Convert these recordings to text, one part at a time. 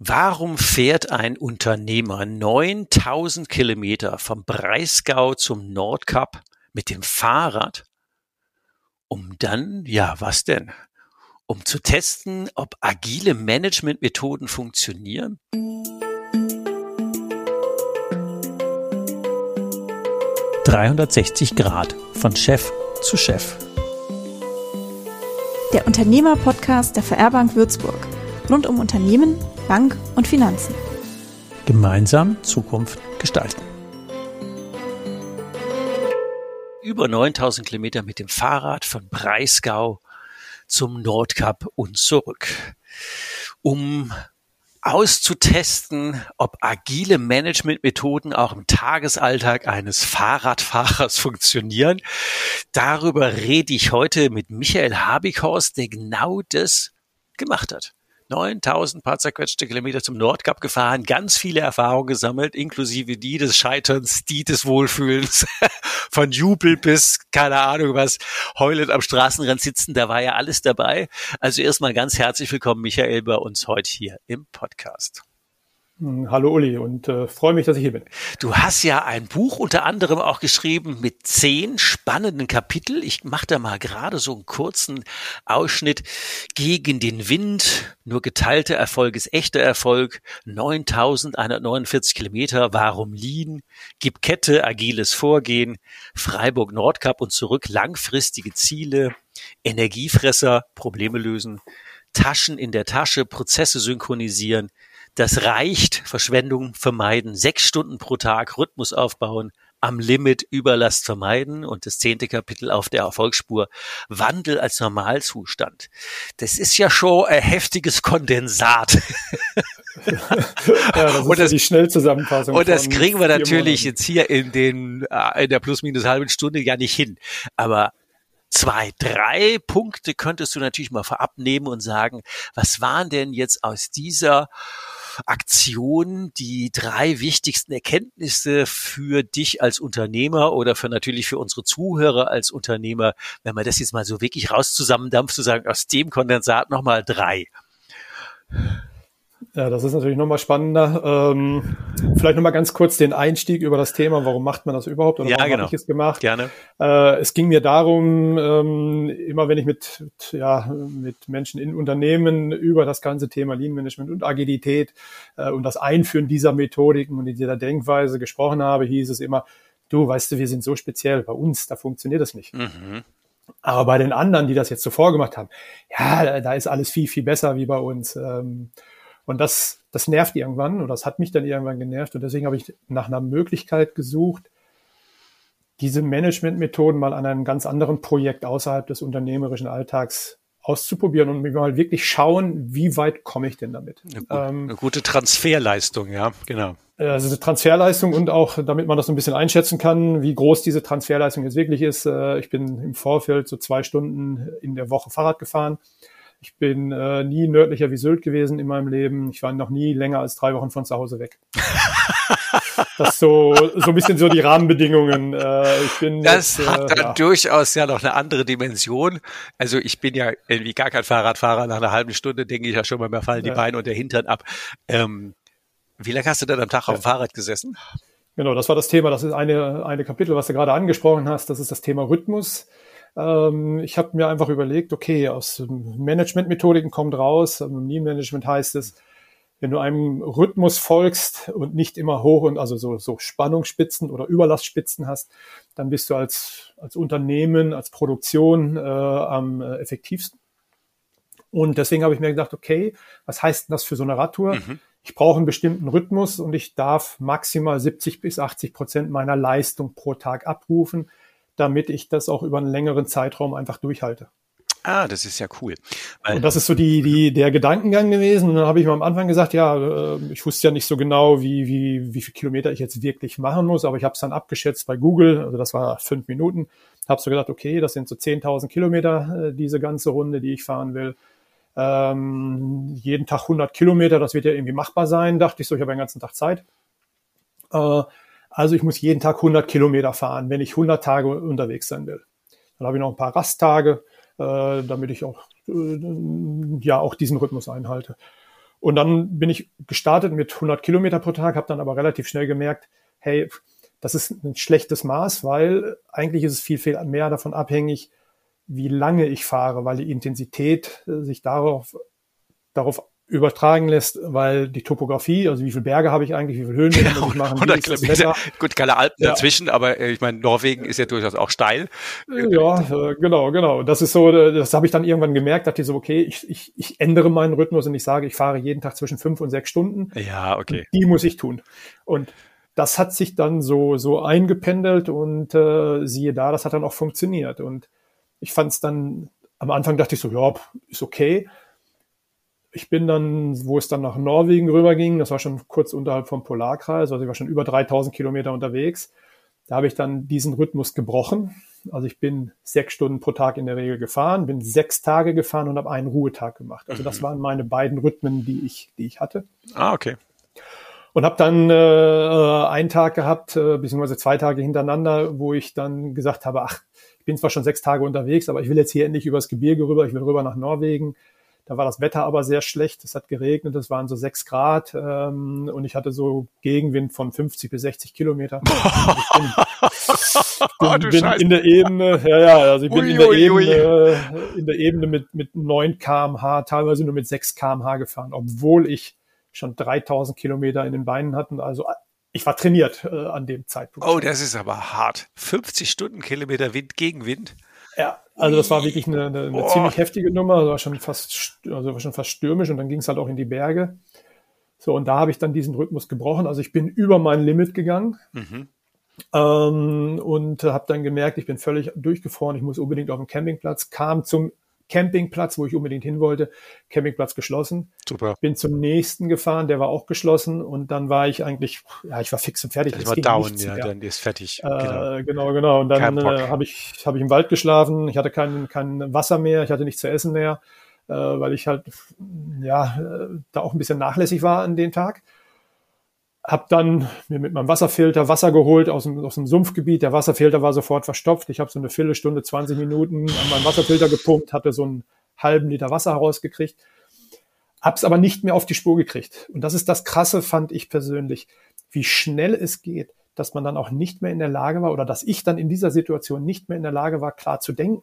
Warum fährt ein Unternehmer 9000 Kilometer vom Breisgau zum Nordkap mit dem Fahrrad, um dann, ja, was denn? Um zu testen, ob agile Managementmethoden funktionieren? »360 Grad von Chef zu Chef«. Der Unternehmer-Podcast der VR Bank Würzburg. Rund um Unternehmen, Bank und Finanzen. Gemeinsam Zukunft gestalten. Über 9000 Kilometer mit dem Fahrrad von Breisgau zum Nordkap und zurück, um auszutesten, ob agile Managementmethoden auch im Tagesalltag eines Fahrradfahrers funktionieren. Darüber rede ich heute mit Michael Habighorst, der genau das gemacht hat. 9000 paar zerquetschte Kilometer zum Nordkap gefahren, ganz viele Erfahrungen gesammelt, inklusive die des Scheiterns, die des Wohlfühlens, von Jubel bis, keine Ahnung was, heulend am Straßenrand sitzen, da war ja alles dabei. Also erstmal ganz herzlich willkommen, Michael, bei uns heute hier im Podcast. Hm, hallo Uli und äh, freue mich, dass ich hier bin. Du hast ja ein Buch unter anderem auch geschrieben mit zehn spannenden Kapitel. Ich mache da mal gerade so einen kurzen Ausschnitt. Gegen den Wind, nur geteilte Erfolg ist echter Erfolg. 9149 Kilometer, warum Lean? Gib Kette, agiles Vorgehen. Freiburg Nordkap und zurück, langfristige Ziele. Energiefresser, Probleme lösen. Taschen in der Tasche, Prozesse synchronisieren das reicht. Verschwendung vermeiden. Sechs Stunden pro Tag Rhythmus aufbauen. Am Limit Überlast vermeiden und das zehnte Kapitel auf der Erfolgsspur Wandel als Normalzustand. Das ist ja schon ein heftiges Kondensat. ja, das ist und das, die Schnellzusammenfassung. Und das kriegen wir natürlich jetzt hier in den äh, in der plus minus halben Stunde ja nicht hin. Aber zwei, drei Punkte könntest du natürlich mal vorab nehmen und sagen, was waren denn jetzt aus dieser Aktion die drei wichtigsten Erkenntnisse für dich als Unternehmer oder für natürlich für unsere Zuhörer als Unternehmer, wenn man das jetzt mal so wirklich raus zusammendampft, zu sagen, aus dem Kondensat nochmal drei. Ja, das ist natürlich nochmal spannender. Ähm, vielleicht nochmal ganz kurz den Einstieg über das Thema. Warum macht man das überhaupt? Oder ja, warum genau. habe ich es gemacht? Gerne. Äh, es ging mir darum, ähm, immer wenn ich mit, ja, mit Menschen in Unternehmen über das ganze Thema Lean Management und Agilität äh, und das Einführen dieser Methodiken und dieser Denkweise gesprochen habe, hieß es immer, du, weißt du, wir sind so speziell. Bei uns, da funktioniert das nicht. Mhm. Aber bei den anderen, die das jetzt so vorgemacht haben, ja, da ist alles viel, viel besser wie bei uns. Ähm, und das, das nervt irgendwann oder das hat mich dann irgendwann genervt. Und deswegen habe ich nach einer Möglichkeit gesucht, diese Managementmethoden mal an einem ganz anderen Projekt außerhalb des unternehmerischen Alltags auszuprobieren und mal wirklich schauen, wie weit komme ich denn damit. Eine, gut, ähm, eine gute Transferleistung, ja, genau. Also eine Transferleistung und auch, damit man das so ein bisschen einschätzen kann, wie groß diese Transferleistung jetzt wirklich ist. Äh, ich bin im Vorfeld so zwei Stunden in der Woche Fahrrad gefahren ich bin äh, nie nördlicher wie Sylt gewesen in meinem Leben. Ich war noch nie länger als drei Wochen von zu Hause weg. das ist so, so ein bisschen so die Rahmenbedingungen. Äh, ich bin das jetzt, hat dann ja. durchaus ja noch eine andere Dimension. Also ich bin ja irgendwie gar kein Fahrradfahrer. Nach einer halben Stunde denke ich ja schon mal, mir fallen die ja. Beine und der Hintern ab. Ähm, wie lange hast du denn am Tag ja. auf dem Fahrrad gesessen? Genau, das war das Thema. Das ist eine, eine Kapitel, was du gerade angesprochen hast. Das ist das Thema Rhythmus. Ähm, ich habe mir einfach überlegt, okay, aus Managementmethodiken kommt raus, Lean Management heißt es, wenn du einem Rhythmus folgst und nicht immer hoch und also so, so Spannungsspitzen oder Überlastspitzen hast, dann bist du als, als Unternehmen, als Produktion äh, am äh, effektivsten. Und deswegen habe ich mir gedacht, okay, was heißt denn das für so eine Radtour? Mhm. Ich brauche einen bestimmten Rhythmus und ich darf maximal 70 bis 80 Prozent meiner Leistung pro Tag abrufen damit ich das auch über einen längeren Zeitraum einfach durchhalte. Ah, das ist ja cool. Und das ist so die, die, der Gedankengang gewesen. Und dann habe ich mir am Anfang gesagt, ja, äh, ich wusste ja nicht so genau, wie, wie, wie viel Kilometer ich jetzt wirklich machen muss, aber ich habe es dann abgeschätzt bei Google, also das war fünf Minuten. Habe so gedacht, okay, das sind so 10.000 Kilometer, äh, diese ganze Runde, die ich fahren will. Ähm, jeden Tag 100 Kilometer, das wird ja irgendwie machbar sein, dachte ich so, ich habe den ganzen Tag Zeit. Äh, also ich muss jeden Tag 100 Kilometer fahren, wenn ich 100 Tage unterwegs sein will. Dann habe ich noch ein paar Rasttage, äh, damit ich auch, äh, ja, auch diesen Rhythmus einhalte. Und dann bin ich gestartet mit 100 Kilometer pro Tag, habe dann aber relativ schnell gemerkt, hey, das ist ein schlechtes Maß, weil eigentlich ist es viel, viel mehr davon abhängig, wie lange ich fahre, weil die Intensität äh, sich darauf, darauf übertragen lässt, weil die Topografie, also wie viele Berge habe ich eigentlich, wie viele Höhen genau, muss ich machen, 100 Kilometer, gut, keine Alpen ja. dazwischen, aber äh, ich meine, Norwegen ist ja durchaus auch steil. Ja, äh, genau, genau. Das ist so, das habe ich dann irgendwann gemerkt, dachte ich so, okay, ich, ich, ich ändere meinen Rhythmus und ich sage, ich fahre jeden Tag zwischen fünf und sechs Stunden. Ja, okay. Die muss ich tun. Und das hat sich dann so, so eingependelt und äh, siehe da, das hat dann auch funktioniert. Und ich fand es dann, am Anfang dachte ich so, ja, ist okay ich bin dann, wo es dann nach Norwegen rüberging, das war schon kurz unterhalb vom Polarkreis, also ich war schon über 3000 Kilometer unterwegs. Da habe ich dann diesen Rhythmus gebrochen. Also ich bin sechs Stunden pro Tag in der Regel gefahren, bin sechs Tage gefahren und habe einen Ruhetag gemacht. Also das mhm. waren meine beiden Rhythmen, die ich, die ich hatte. Ah, okay. Und habe dann äh, einen Tag gehabt, äh, beziehungsweise zwei Tage hintereinander, wo ich dann gesagt habe, ach, ich bin zwar schon sechs Tage unterwegs, aber ich will jetzt hier endlich übers Gebirge rüber, ich will rüber nach Norwegen. Da war das Wetter aber sehr schlecht. Es hat geregnet, es waren so sechs Grad ähm, und ich hatte so Gegenwind von 50 bis 60 Kilometer. Ich bin, bin, bin in der Ebene, ja, ja, also ich bin ui, in der ui, Ebene, ui. in der Ebene mit, mit 9 kmh, teilweise nur mit 6 kmh gefahren, obwohl ich schon 3000 Kilometer in den Beinen hatte. Also ich war trainiert äh, an dem Zeitpunkt. Oh, das ist aber hart. 50 Stundenkilometer Wind gegen Wind. Ja, also das war wirklich eine, eine, eine ziemlich heftige Nummer, also war schon fast, also war schon fast stürmisch und dann ging es halt auch in die Berge. So, und da habe ich dann diesen Rhythmus gebrochen. Also ich bin über mein Limit gegangen mhm. ähm, und habe dann gemerkt, ich bin völlig durchgefroren, ich muss unbedingt auf den Campingplatz, kam zum Campingplatz, wo ich unbedingt hin wollte. Campingplatz geschlossen. Super. Bin zum nächsten gefahren, der war auch geschlossen und dann war ich eigentlich, ja, ich war fix und fertig. Das war down, ja, mehr. dann ist fertig. Äh, genau. genau, genau. Und dann äh, habe ich, hab ich im Wald geschlafen. Ich hatte kein, kein Wasser mehr, ich hatte nichts zu essen mehr, äh, weil ich halt, ja, äh, da auch ein bisschen nachlässig war an dem Tag habe dann mir mit meinem Wasserfilter Wasser geholt aus dem, aus dem Sumpfgebiet. Der Wasserfilter war sofort verstopft. Ich habe so eine Viertelstunde, 20 Minuten an meinem Wasserfilter gepumpt, hatte so einen halben Liter Wasser herausgekriegt, hab's aber nicht mehr auf die Spur gekriegt. Und das ist das Krasse, fand ich persönlich, wie schnell es geht, dass man dann auch nicht mehr in der Lage war oder dass ich dann in dieser Situation nicht mehr in der Lage war, klar zu denken.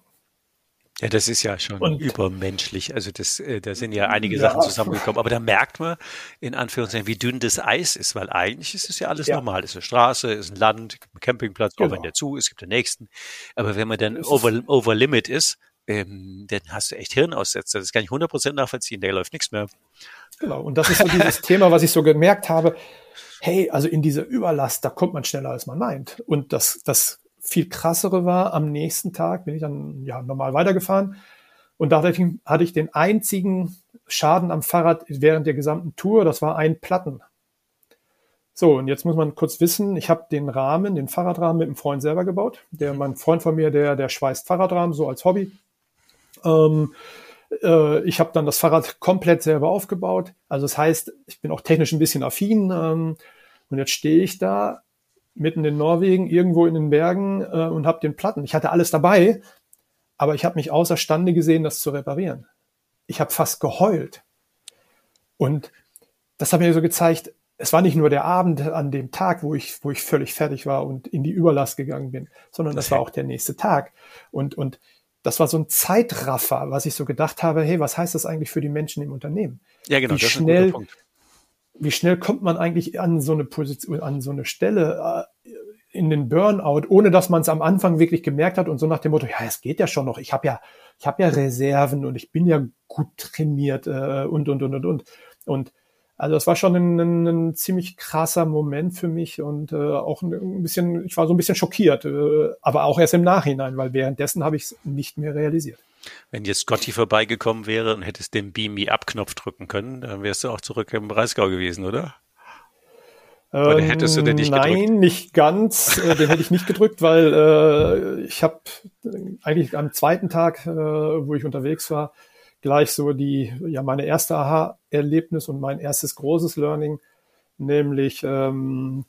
Ja, das ist ja schon und, übermenschlich. Also das, äh, da sind ja einige ja. Sachen zusammengekommen. Aber da merkt man in Anführungszeichen, wie dünn das Eis ist, weil eigentlich ist es ja alles ja. normal. Es ist eine Straße, es ist ein Land, ein Campingplatz, genau. auch wenn der zu ist, gibt den nächsten. Aber wenn man dann over, over limit ist, ähm, dann hast du echt Hirnaussetzer. Das kann ich 100% nachvollziehen. Da läuft nichts mehr. Genau. Und das ist so dieses Thema, was ich so gemerkt habe. Hey, also in dieser Überlast, da kommt man schneller, als man meint. Und das, das viel krassere war, am nächsten Tag bin ich dann ja normal weitergefahren und da hatte ich den einzigen Schaden am Fahrrad während der gesamten Tour, das war ein Platten. So, und jetzt muss man kurz wissen, ich habe den Rahmen, den Fahrradrahmen mit einem Freund selber gebaut. Der, mein Freund von mir, der, der schweißt Fahrradrahmen so als Hobby. Ähm, äh, ich habe dann das Fahrrad komplett selber aufgebaut. Also das heißt, ich bin auch technisch ein bisschen affin. Ähm, und jetzt stehe ich da mitten in Norwegen, irgendwo in den Bergen äh, und habe den Platten. Ich hatte alles dabei, aber ich habe mich außerstande gesehen, das zu reparieren. Ich habe fast geheult. Und das hat mir so gezeigt, es war nicht nur der Abend an dem Tag, wo ich, wo ich völlig fertig war und in die Überlast gegangen bin, sondern das war auch der nächste Tag. Und, und das war so ein Zeitraffer, was ich so gedacht habe, hey, was heißt das eigentlich für die Menschen im Unternehmen? Ja, genau. Wie schnell, wie schnell kommt man eigentlich an so eine Position, an so eine Stelle äh, in den Burnout, ohne dass man es am Anfang wirklich gemerkt hat und so nach dem Motto, ja, es geht ja schon noch, ich habe ja, ich habe ja Reserven und ich bin ja gut trainiert äh, und und und und und und also das war schon ein, ein, ein ziemlich krasser Moment für mich und äh, auch ein bisschen, ich war so ein bisschen schockiert, äh, aber auch erst im Nachhinein, weil währenddessen habe ich es nicht mehr realisiert. Wenn jetzt Scotty vorbeigekommen wäre und hättest den Beam Me Up Knopf drücken können, dann wärst du auch zurück im Breisgau gewesen, oder? Oder ähm, hättest du den nicht gedrückt? Nein, nicht ganz. Äh, den hätte ich nicht gedrückt, weil äh, ich habe eigentlich am zweiten Tag, äh, wo ich unterwegs war, gleich so die, ja, meine erste Aha-Erlebnis und mein erstes großes Learning, nämlich ähm,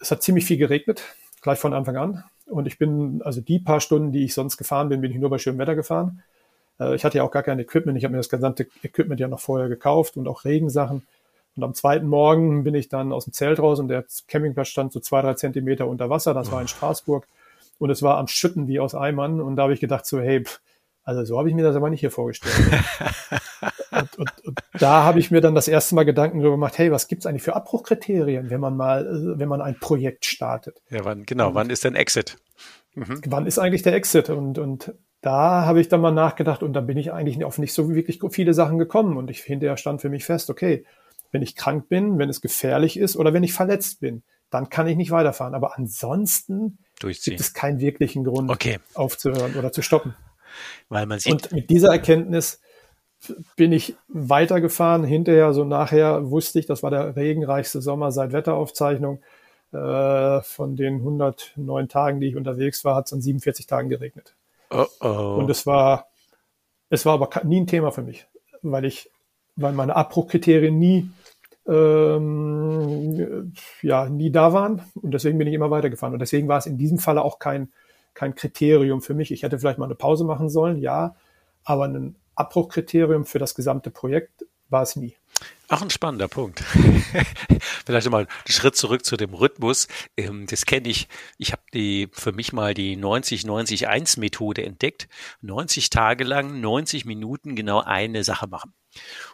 es hat ziemlich viel geregnet, gleich von Anfang an. Und ich bin, also die paar Stunden, die ich sonst gefahren bin, bin ich nur bei schönem Wetter gefahren. Äh, ich hatte ja auch gar kein Equipment. Ich habe mir das gesamte Equipment ja noch vorher gekauft und auch Regensachen. Und am zweiten Morgen bin ich dann aus dem Zelt raus und der Campingplatz stand so zwei, drei Zentimeter unter Wasser. Das war in Straßburg. Und es war am Schütten wie aus Eimern. Und da habe ich gedacht so, hey, pff, also so habe ich mir das aber nicht hier vorgestellt. und, und, und, da habe ich mir dann das erste Mal Gedanken darüber gemacht, hey, was gibt's eigentlich für Abbruchkriterien, wenn man mal, wenn man ein Projekt startet? Ja, wann, genau, wann ist denn Exit? Mhm. Wann ist eigentlich der Exit? Und, und da habe ich dann mal nachgedacht und da bin ich eigentlich auf nicht so wirklich viele Sachen gekommen. Und ich hinterher stand für mich fest, okay, wenn ich krank bin, wenn es gefährlich ist oder wenn ich verletzt bin, dann kann ich nicht weiterfahren. Aber ansonsten gibt es keinen wirklichen Grund okay. aufzuhören oder zu stoppen. Weil man sieht. Und mit dieser Erkenntnis bin ich weitergefahren. Hinterher, so nachher wusste ich, das war der regenreichste Sommer seit Wetteraufzeichnung. Äh, von den 109 Tagen, die ich unterwegs war, hat es an 47 Tagen geregnet. Oh oh. Und es war, es war aber nie ein Thema für mich, weil ich, weil meine Abbruchkriterien nie, ähm, ja, nie da waren. Und deswegen bin ich immer weitergefahren. Und deswegen war es in diesem Falle auch kein, kein Kriterium für mich. Ich hätte vielleicht mal eine Pause machen sollen, ja, aber ein Abbruchkriterium für das gesamte Projekt war es nie. Ach, ein spannender Punkt. Vielleicht mal einen Schritt zurück zu dem Rhythmus. Ähm, das kenne ich. Ich habe die für mich mal die 90-90-1-Methode entdeckt. 90 Tage lang, 90 Minuten genau eine Sache machen.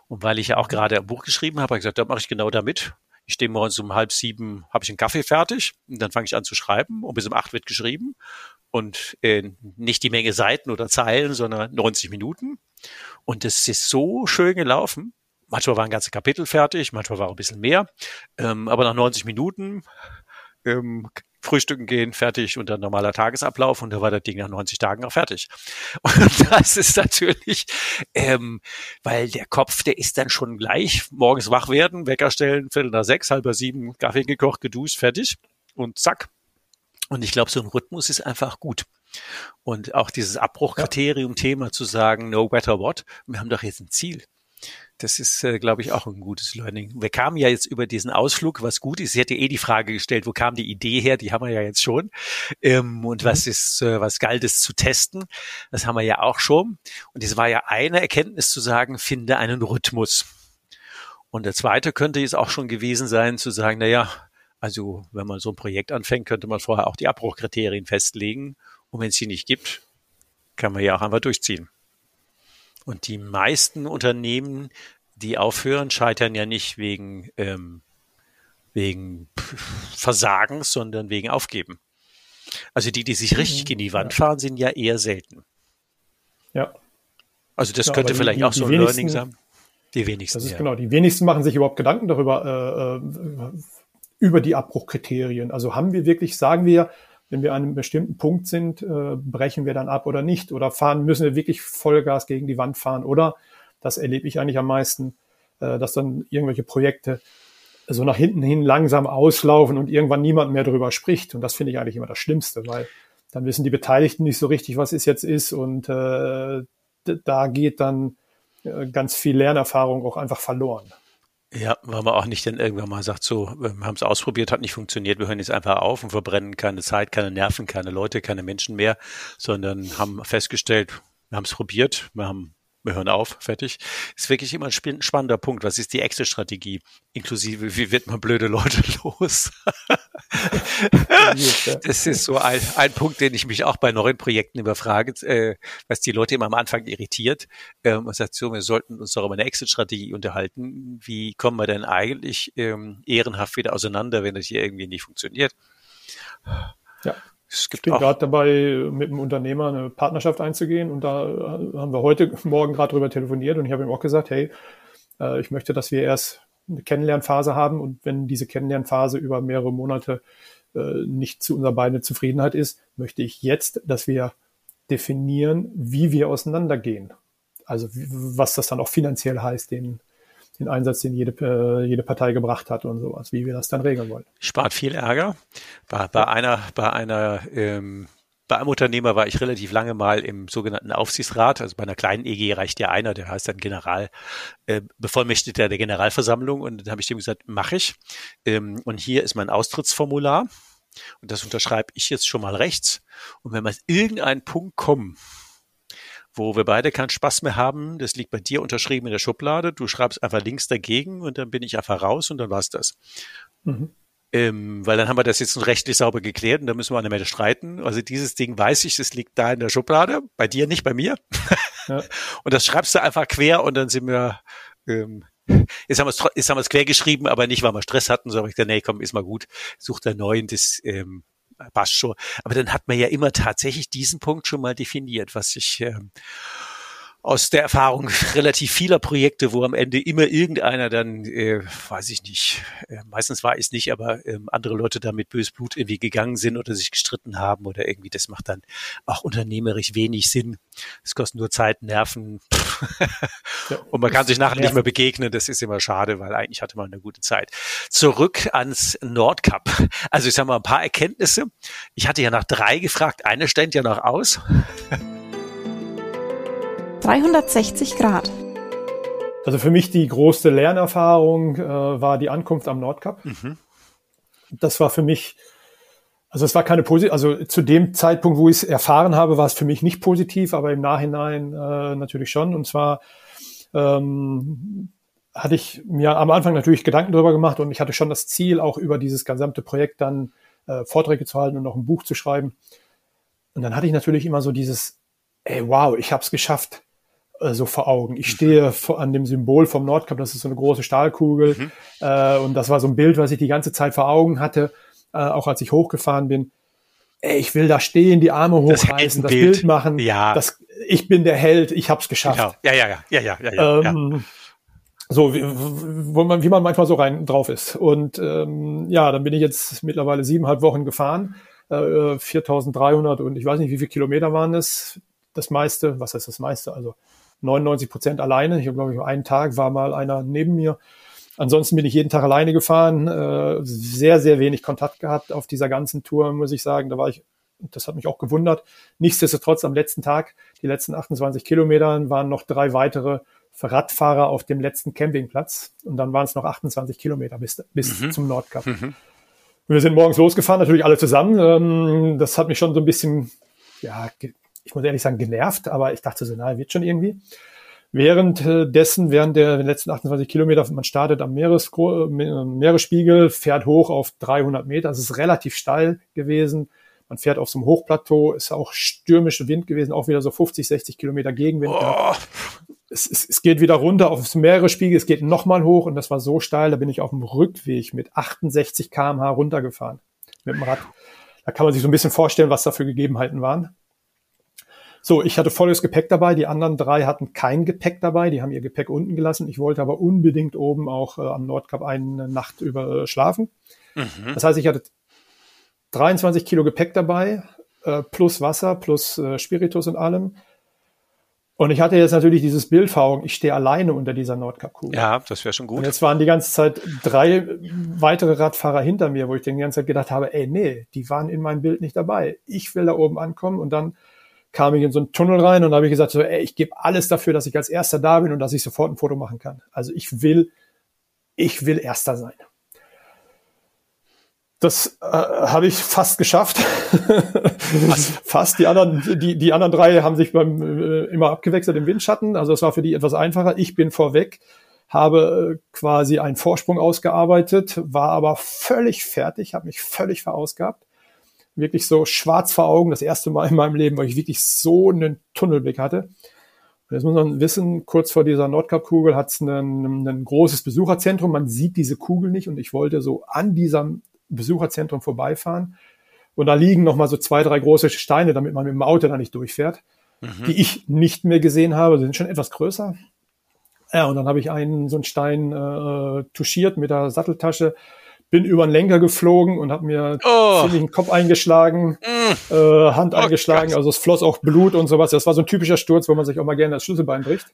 Und weil ich ja auch gerade ein Buch geschrieben habe, habe ich gesagt, da mache ich genau damit. Ich stehe morgens um halb sieben, habe ich einen Kaffee fertig und dann fange ich an zu schreiben und bis um acht wird geschrieben und äh, nicht die Menge Seiten oder Zeilen, sondern 90 Minuten. Und es ist so schön gelaufen. Manchmal waren ganze Kapitel fertig, manchmal war ein bisschen mehr. Ähm, aber nach 90 Minuten ähm, frühstücken gehen, fertig und dann normaler Tagesablauf und da war das Ding nach 90 Tagen auch fertig. Und das ist natürlich, ähm, weil der Kopf, der ist dann schon gleich morgens wach werden, Wecker stellen, Viertel nach sechs, halber sieben, Kaffee gekocht, geduscht, fertig und zack, und ich glaube, so ein Rhythmus ist einfach gut. Und auch dieses Abbruchkriterium-Thema zu sagen, no matter what, wir haben doch jetzt ein Ziel. Das ist, äh, glaube ich, auch ein gutes Learning. Wir kamen ja jetzt über diesen Ausflug, was gut ist. Sie hätte eh die Frage gestellt, wo kam die Idee her? Die haben wir ja jetzt schon. Ähm, und mhm. was ist, äh, was galt es zu testen? Das haben wir ja auch schon. Und es war ja eine Erkenntnis zu sagen, finde einen Rhythmus. Und der zweite könnte jetzt auch schon gewesen sein, zu sagen, na ja, also wenn man so ein Projekt anfängt, könnte man vorher auch die Abbruchkriterien festlegen. Und wenn es sie nicht gibt, kann man ja auch einfach durchziehen. Und die meisten Unternehmen, die aufhören, scheitern ja nicht wegen, ähm, wegen Versagens, sondern wegen Aufgeben. Also die, die sich richtig mhm. in die Wand fahren, sind ja eher selten. Ja. Also das ja, könnte vielleicht die, auch so ein Learning sein. Die wenigsten. Das ist ja. genau. Die wenigsten machen sich überhaupt Gedanken darüber, äh, äh über die Abbruchkriterien. Also haben wir wirklich, sagen wir, wenn wir an einem bestimmten Punkt sind, äh, brechen wir dann ab oder nicht? Oder fahren, müssen wir wirklich Vollgas gegen die Wand fahren? Oder, das erlebe ich eigentlich am meisten, äh, dass dann irgendwelche Projekte so nach hinten hin langsam auslaufen und irgendwann niemand mehr darüber spricht. Und das finde ich eigentlich immer das Schlimmste, weil dann wissen die Beteiligten nicht so richtig, was es jetzt ist. Und äh, da geht dann äh, ganz viel Lernerfahrung auch einfach verloren. Ja, weil man auch nicht dann irgendwann mal sagt, so, wir haben es ausprobiert, hat nicht funktioniert, wir hören jetzt einfach auf und verbrennen keine Zeit, keine Nerven, keine Leute, keine Menschen mehr, sondern haben festgestellt, wir haben es probiert, wir haben wir hören auf, fertig. Ist wirklich immer ein spannender Punkt. Was ist die Exit-Strategie? Inklusive, wie wird man blöde Leute los? das ist so ein, ein Punkt, den ich mich auch bei neuen Projekten überfrage, äh, was die Leute immer am Anfang irritiert. Ähm, man sagt so, wir sollten uns doch über eine Exit-Strategie unterhalten. Wie kommen wir denn eigentlich ähm, ehrenhaft wieder auseinander, wenn das hier irgendwie nicht funktioniert? Ja. Es gibt ich bin gerade dabei, mit einem Unternehmer eine Partnerschaft einzugehen und da äh, haben wir heute Morgen gerade drüber telefoniert und ich habe ihm auch gesagt, hey, äh, ich möchte, dass wir erst eine Kennenlernphase haben und wenn diese Kennenlernphase über mehrere Monate äh, nicht zu unserer beiden Zufriedenheit ist, möchte ich jetzt, dass wir definieren, wie wir auseinandergehen. Also was das dann auch finanziell heißt, den, den Einsatz, den jede, äh, jede Partei gebracht hat und sowas, wie wir das dann regeln wollen. Spart viel Ärger. Bei, bei einer, bei einer, ähm, bei einem Unternehmer war ich relativ lange mal im sogenannten Aufsichtsrat, also bei einer kleinen EG reicht ja einer, der heißt dann General, äh, bevollmächtigter der Generalversammlung und dann habe ich dem gesagt, mache ich. Ähm, und hier ist mein Austrittsformular und das unterschreibe ich jetzt schon mal rechts. Und wenn wir irgendeinen Punkt kommen, wo wir beide keinen Spaß mehr haben. Das liegt bei dir unterschrieben in der Schublade. Du schreibst einfach links dagegen und dann bin ich einfach raus und dann war's das. Mhm. Ähm, weil dann haben wir das jetzt rechtlich sauber geklärt und da müssen wir an der Mitte streiten. Also dieses Ding weiß ich, das liegt da in der Schublade, bei dir nicht, bei mir. Ja. und das schreibst du einfach quer und dann sind wir ähm, Jetzt haben wir es, jetzt haben wir es quer geschrieben, aber nicht, weil wir Stress hatten, sondern ich dachte, nee, komm, ist mal gut, such der neuen, das ähm, passt schon. Aber dann hat man ja immer tatsächlich diesen Punkt schon mal definiert, was ich ähm, aus der Erfahrung relativ vieler Projekte, wo am Ende immer irgendeiner dann, äh, weiß ich nicht, äh, meistens war ich es nicht, aber äh, andere Leute da mit böses Blut irgendwie gegangen sind oder sich gestritten haben oder irgendwie, das macht dann auch unternehmerisch wenig Sinn. Es kostet nur Zeit, Nerven und man kann sich nachher nicht mehr begegnen. Das ist immer schade, weil eigentlich hatte man eine gute Zeit. Zurück ans Nordcup. Also ich sage mal ein paar Erkenntnisse. Ich hatte ja nach drei gefragt, eine stand ja noch aus. 360 Grad. Also für mich die größte Lernerfahrung äh, war die Ankunft am Nordkap. Mhm. Das war für mich, also es war keine positive, also zu dem Zeitpunkt, wo ich es erfahren habe, war es für mich nicht positiv, aber im Nachhinein äh, natürlich schon. Und zwar ähm, hatte ich mir am Anfang natürlich Gedanken darüber gemacht und ich hatte schon das Ziel, auch über dieses gesamte Projekt dann äh, Vorträge zu halten und noch ein Buch zu schreiben. Und dann hatte ich natürlich immer so dieses, ey, wow, ich habe es geschafft äh, so vor Augen. Ich mhm. stehe an dem Symbol vom Nordkap, das ist so eine große Stahlkugel. Mhm. Äh, und das war so ein Bild, was ich die ganze Zeit vor Augen hatte, äh, auch als ich hochgefahren bin. Ey, ich will da stehen, die Arme hochreißen, das, das Bild machen. Ja. Das, ich bin der Held, ich hab's geschafft. Genau. Ja, ja, ja, ja, ja, ja. ähm, ja. So, wie, wo man, wie man manchmal so rein drauf ist. Und ähm, ja, dann bin ich jetzt mittlerweile siebeneinhalb Wochen gefahren, äh, 4.300 und ich weiß nicht, wie viele Kilometer waren es. Das meiste, was heißt das meiste? Also 99 Prozent alleine. Ich glaube ich, einen Tag war mal einer neben mir. Ansonsten bin ich jeden Tag alleine gefahren, äh, sehr, sehr wenig Kontakt gehabt auf dieser ganzen Tour, muss ich sagen. Da war ich, das hat mich auch gewundert. Nichtsdestotrotz am letzten Tag, die letzten 28 Kilometern, waren noch drei weitere Radfahrer auf dem letzten Campingplatz. Und dann waren es noch 28 Kilometer bis, bis mhm. zum Nordkap. Mhm. Wir sind morgens losgefahren, natürlich alle zusammen. Ähm, das hat mich schon so ein bisschen, ja, ich muss ehrlich sagen, genervt, aber ich dachte so, na, wird schon irgendwie. Währenddessen, während der letzten 28 Kilometer, man startet am Meeres, äh, Meeresspiegel, fährt hoch auf 300 Meter. Es ist relativ steil gewesen. Man fährt auf so einem Hochplateau, ist auch stürmischer Wind gewesen, auch wieder so 50, 60 Kilometer Gegenwind. Oh. Es, es, es, geht wieder runter auf das Meeresspiegel, es geht nochmal hoch und das war so steil, da bin ich auf dem Rückweg mit 68 kmh runtergefahren mit dem Rad. Da kann man sich so ein bisschen vorstellen, was da für Gegebenheiten waren. So, ich hatte volles Gepäck dabei. Die anderen drei hatten kein Gepäck dabei. Die haben ihr Gepäck unten gelassen. Ich wollte aber unbedingt oben auch äh, am Nordkap eine Nacht über äh, schlafen. Mhm. Das heißt, ich hatte 23 Kilo Gepäck dabei, äh, plus Wasser, plus äh, Spiritus und allem. Und ich hatte jetzt natürlich dieses Bild vor Augen, ich stehe alleine unter dieser Nordkap-Kugel. Ja, das wäre schon gut. Und jetzt waren die ganze Zeit drei weitere Radfahrer hinter mir, wo ich die ganze Zeit gedacht habe, ey, nee, die waren in meinem Bild nicht dabei. Ich will da oben ankommen und dann kam ich in so einen Tunnel rein und habe ich gesagt, so, ey, ich gebe alles dafür, dass ich als Erster da bin und dass ich sofort ein Foto machen kann. Also ich will, ich will Erster sein. Das äh, habe ich fast geschafft. fast. Die anderen, die, die anderen drei haben sich beim äh, immer abgewechselt im Windschatten. Also es war für die etwas einfacher. Ich bin vorweg, habe äh, quasi einen Vorsprung ausgearbeitet, war aber völlig fertig, habe mich völlig verausgabt wirklich so schwarz vor Augen, das erste Mal in meinem Leben, weil ich wirklich so einen Tunnelblick hatte. Und jetzt muss man wissen, kurz vor dieser Nordkap-Kugel hat es ein, großes Besucherzentrum. Man sieht diese Kugel nicht und ich wollte so an diesem Besucherzentrum vorbeifahren. Und da liegen noch mal so zwei, drei große Steine, damit man mit dem Auto da nicht durchfährt, mhm. die ich nicht mehr gesehen habe. Die sind schon etwas größer. Ja, und dann habe ich einen so einen Stein äh, touchiert mit der Satteltasche, bin über den Lenker geflogen und habe mir oh. ziemlich den Kopf eingeschlagen, mm. äh, Hand oh eingeschlagen, Gott. also es floss auch Blut und sowas. Das war so ein typischer Sturz, wo man sich auch mal gerne das Schlüsselbein bricht.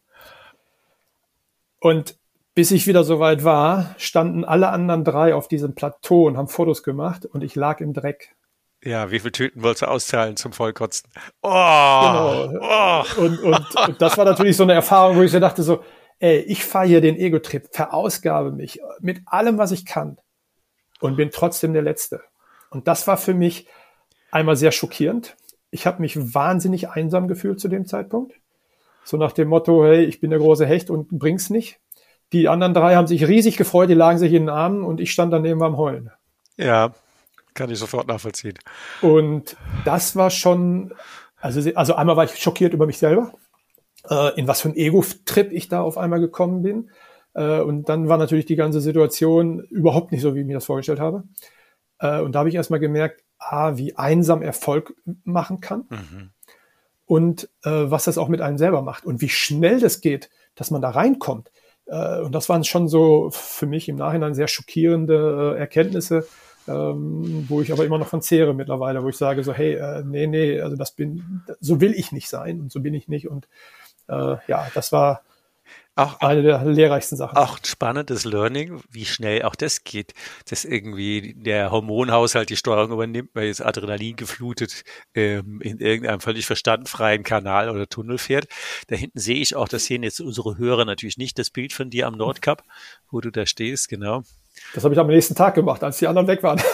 Und bis ich wieder soweit war, standen alle anderen drei auf diesem Plateau und haben Fotos gemacht und ich lag im Dreck. Ja, wie viele Tüten wolltest du auszahlen zum Vollkotzen? Oh, genau. Oh. Und, und, und das war natürlich so eine Erfahrung, wo ich so dachte so, ey, ich fahre hier den Ego-Trip, verausgabe mich mit allem, was ich kann und bin trotzdem der Letzte. Und das war für mich einmal sehr schockierend. Ich habe mich wahnsinnig einsam gefühlt zu dem Zeitpunkt. So nach dem Motto, hey, ich bin der große Hecht und bring's nicht. Die anderen drei haben sich riesig gefreut, die lagen sich in den Armen und ich stand daneben am Heulen. Ja, kann ich sofort nachvollziehen. Und das war schon, also, also einmal war ich schockiert über mich selber, äh, in was für ein Ego-Trip ich da auf einmal gekommen bin. Äh, und dann war natürlich die ganze Situation überhaupt nicht so, wie ich mir das vorgestellt habe. Äh, und da habe ich erstmal gemerkt, ah, wie einsam Erfolg machen kann. Mhm. Und äh, was das auch mit einem selber macht und wie schnell das geht, dass man da reinkommt. Äh, und das waren schon so für mich im Nachhinein sehr schockierende äh, Erkenntnisse, ähm, wo ich aber immer noch von zehre mittlerweile, wo ich sage so, hey, äh, nee, nee, also das bin, so will ich nicht sein und so bin ich nicht. Und äh, ja, das war auch eine der lehrreichsten Sachen. Auch spannendes Learning, wie schnell auch das geht, dass irgendwie der Hormonhaushalt die Steuerung übernimmt, weil jetzt Adrenalin geflutet ähm, in irgendeinem völlig verstandfreien Kanal oder Tunnel fährt. Da hinten sehe ich auch, das sehen jetzt unsere Hörer natürlich nicht, das Bild von dir am Nordkap, wo du da stehst, genau. Das habe ich am nächsten Tag gemacht, als die anderen weg waren.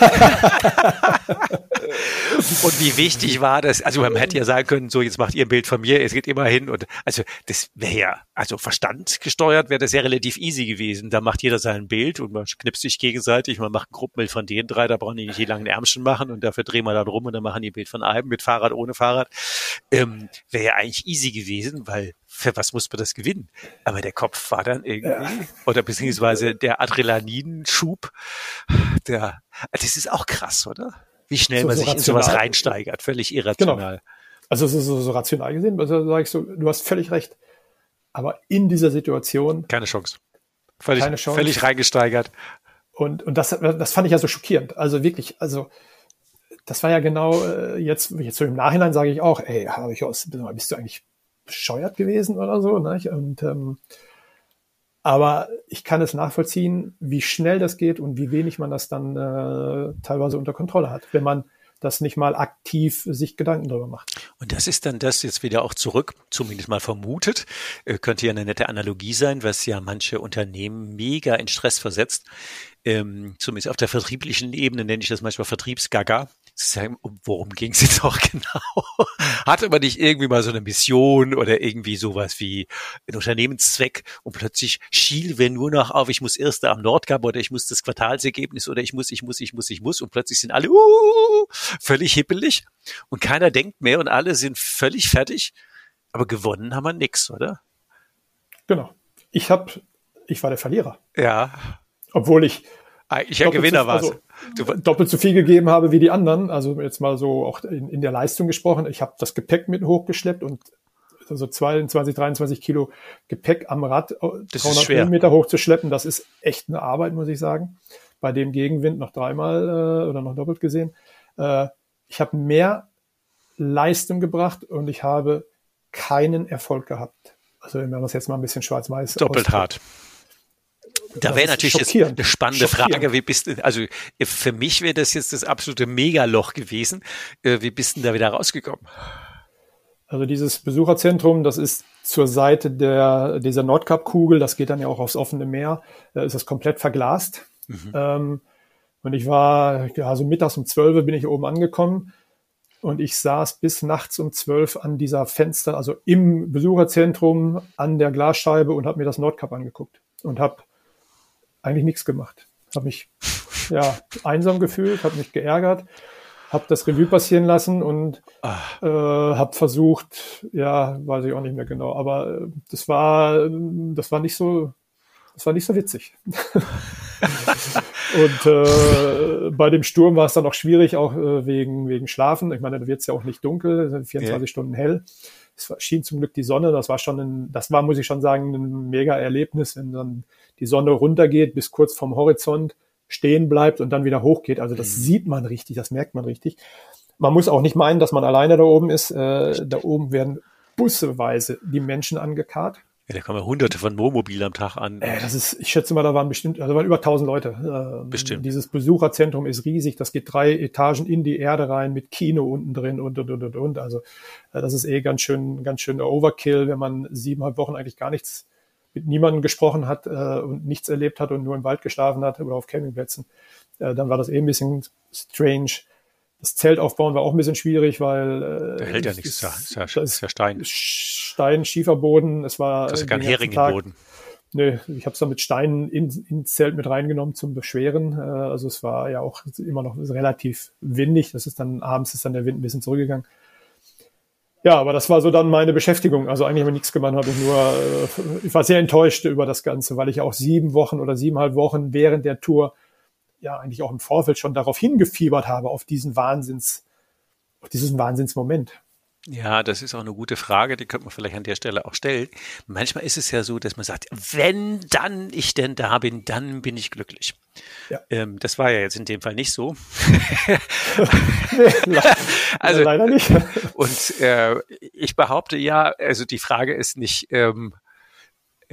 und wie wichtig war das? Also man hätte ja sagen können, so jetzt macht ihr ein Bild von mir, es geht immer hin und also das wäre ja, also Verstand gesteuert wäre das ja relativ easy gewesen. Da macht jeder sein Bild und man knipst sich gegenseitig, man macht ein Gruppenbild von den drei, da brauchen die nicht die langen Ärmchen machen und dafür drehen wir dann rum und dann machen die ein Bild von einem mit Fahrrad, ohne Fahrrad. Ähm, wäre ja eigentlich easy gewesen, weil für was muss man das gewinnen? Aber der Kopf war dann irgendwie, ja. oder beziehungsweise der Adrenalinschub, der, das ist auch krass, oder? Wie schnell so, man sich rational. in sowas reinsteigert, völlig irrational. Genau. Also so, so, so rational gesehen, also sage ich so, du hast völlig recht. Aber in dieser Situation. Keine Chance. Völlig, keine Chance. völlig reingesteigert. Und, und das, das fand ich ja so schockierend. Also wirklich, also das war ja genau äh, jetzt, jetzt so im Nachhinein sage ich auch, ey, habe ich aus, bist du eigentlich bescheuert gewesen oder so. Ne? Und, ähm, aber ich kann es nachvollziehen, wie schnell das geht und wie wenig man das dann äh, teilweise unter Kontrolle hat, wenn man das nicht mal aktiv sich Gedanken darüber macht. Und das ist dann das jetzt wieder auch zurück, zumindest mal vermutet, äh, könnte ja eine nette Analogie sein, was ja manche Unternehmen mega in Stress versetzt. Ähm, zumindest auf der vertrieblichen Ebene nenne ich das manchmal Vertriebsgaga sagen, worum ging es jetzt auch genau? Hatte man nicht irgendwie mal so eine Mission oder irgendwie sowas wie ein Unternehmenszweck und plötzlich schielen wir nur noch auf, ich muss Erster am Nordkap oder ich muss das Quartalsergebnis oder ich muss, ich muss, ich muss, ich muss und plötzlich sind alle uh, völlig hippelig und keiner denkt mehr und alle sind völlig fertig. Aber gewonnen haben wir nix, oder? Genau. Ich habe, ich war der Verlierer. Ja. Obwohl ich eigentlich ein Gewinner war. Also, doppelt so viel gegeben habe wie die anderen. Also jetzt mal so auch in, in der Leistung gesprochen. Ich habe das Gepäck mit hochgeschleppt und also 22, 23 Kilo Gepäck am Rad äh, das 300 Höhenmeter hochzuschleppen, das ist echt eine Arbeit, muss ich sagen. Bei dem Gegenwind noch dreimal äh, oder noch doppelt gesehen. Äh, ich habe mehr Leistung gebracht und ich habe keinen Erfolg gehabt. Also wenn man das jetzt mal ein bisschen schwarz-weiß Doppelt hart. Da wäre natürlich jetzt eine spannende Frage, wie bist du, also für mich wäre das jetzt das absolute Megaloch gewesen. Äh, wie bist du da wieder rausgekommen? Also dieses Besucherzentrum, das ist zur Seite der, dieser Nordkap-Kugel, das geht dann ja auch aufs offene Meer, da ist das komplett verglast. Mhm. Ähm, und ich war, ja, so mittags um zwölf bin ich oben angekommen und ich saß bis nachts um zwölf an dieser Fenster, also im Besucherzentrum an der Glasscheibe und habe mir das Nordkap angeguckt und habe eigentlich nichts gemacht. Habe mich ja einsam gefühlt, habe mich geärgert, habe das Revue passieren lassen und ah. äh, habe versucht, ja, weiß ich auch nicht mehr genau, aber äh, das war das war nicht so das war nicht so witzig. und äh, bei dem Sturm war es dann auch schwierig, auch äh, wegen, wegen Schlafen. Ich meine, da wird es ja auch nicht dunkel, 24 ja. Stunden hell. Es schien zum Glück die Sonne. Das war schon ein, das war, muss ich schon sagen, ein mega Erlebnis, wenn dann die Sonne runtergeht bis kurz vom Horizont, stehen bleibt und dann wieder hochgeht. Also das mhm. sieht man richtig, das merkt man richtig. Man muss auch nicht meinen, dass man alleine da oben ist. Äh, da oben werden busseweise die Menschen angekarrt. Ja, da kommen hunderte von Wohnmobilen am Tag an. Äh, das ist, ich schätze mal, da waren bestimmt, also waren über 1000 Leute. Ähm, bestimmt. Dieses Besucherzentrum ist riesig. Das geht drei Etagen in die Erde rein mit Kino unten drin und, und, und, und, und. Also, äh, das ist eh ganz schön, ganz schön Overkill, wenn man siebeneinhalb Wochen eigentlich gar nichts mit niemandem gesprochen hat äh, und nichts erlebt hat und nur im Wald geschlafen hat oder auf Campingplätzen, äh, dann war das eh ein bisschen strange. Das Zelt aufbauen war auch ein bisschen schwierig, weil äh, da hält ja nichts, ist, ist, ja, ist ja Stein. Stein, Schieferboden. Es war das ist kein Heringenboden. Nö, ich habe es dann mit Steinen in, ins Zelt mit reingenommen zum Beschweren. Äh, also es war ja auch immer noch relativ windig. Das ist dann abends ist dann der Wind ein bisschen zurückgegangen. Ja, aber das war so dann meine Beschäftigung. Also eigentlich habe ich nichts gemacht, habe ich nur, äh, ich war sehr enttäuscht über das Ganze, weil ich auch sieben Wochen oder siebeneinhalb Wochen während der Tour ja eigentlich auch im Vorfeld schon darauf hingefiebert habe, auf diesen Wahnsinns, auf diesen Wahnsinnsmoment. Ja, das ist auch eine gute Frage, die könnte man vielleicht an der Stelle auch stellen. Manchmal ist es ja so, dass man sagt, wenn dann ich denn da bin, dann bin ich glücklich. Ja. Ähm, das war ja jetzt in dem Fall nicht so. nee, also leider nicht. Und äh, ich behaupte ja, also die Frage ist nicht, ähm,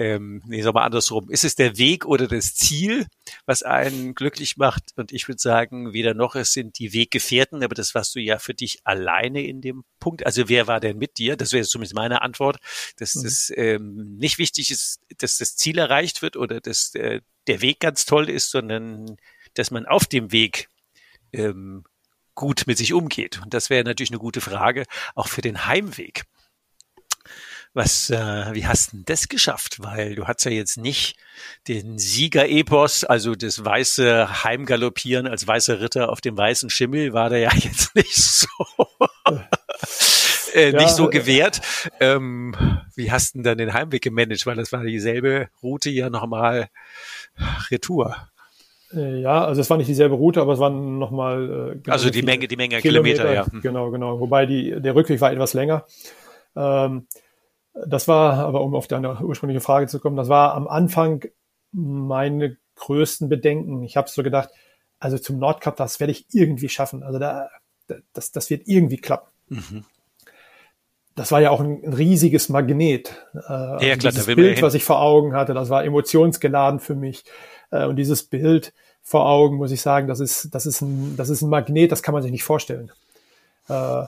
ähm, nee, sag mal andersrum, ist es der Weg oder das Ziel, was einen glücklich macht? Und ich würde sagen, weder noch, es sind die Weggefährten, aber das warst du ja für dich alleine in dem Punkt. Also wer war denn mit dir? Das wäre zumindest meine Antwort, dass mhm. das ähm, nicht wichtig ist, dass das Ziel erreicht wird oder dass äh, der Weg ganz toll ist, sondern dass man auf dem Weg ähm, gut mit sich umgeht. Und das wäre natürlich eine gute Frage, auch für den Heimweg. Was, äh, wie hast du denn das geschafft? Weil du hast ja jetzt nicht den Sieger-Epos, also das weiße Heimgaloppieren als weißer Ritter auf dem weißen Schimmel, war da ja jetzt nicht so, äh, ja, nicht so gewährt. Ähm, wie hast du denn dann den Heimweg gemanagt? Weil das war dieselbe Route ja nochmal Retour. Äh, ja, also es war nicht dieselbe Route, aber es waren nochmal. Äh, also die Menge, die Menge Kilometer, Kilometer ja. Genau, genau. Wobei die, der Rückweg war etwas länger. Ähm, das war, aber um auf deine ursprüngliche Frage zu kommen, das war am Anfang meine größten Bedenken. Ich habe so gedacht, also zum Nordcup, das werde ich irgendwie schaffen. Also da, das, das wird irgendwie klappen. Mhm. Das war ja auch ein, ein riesiges Magnet. Äh, ja, also klar, dieses Bild, was ich vor Augen hatte, das war emotionsgeladen für mich. Äh, und dieses Bild vor Augen, muss ich sagen, das ist, das ist ein, das ist ein Magnet, das kann man sich nicht vorstellen. Äh,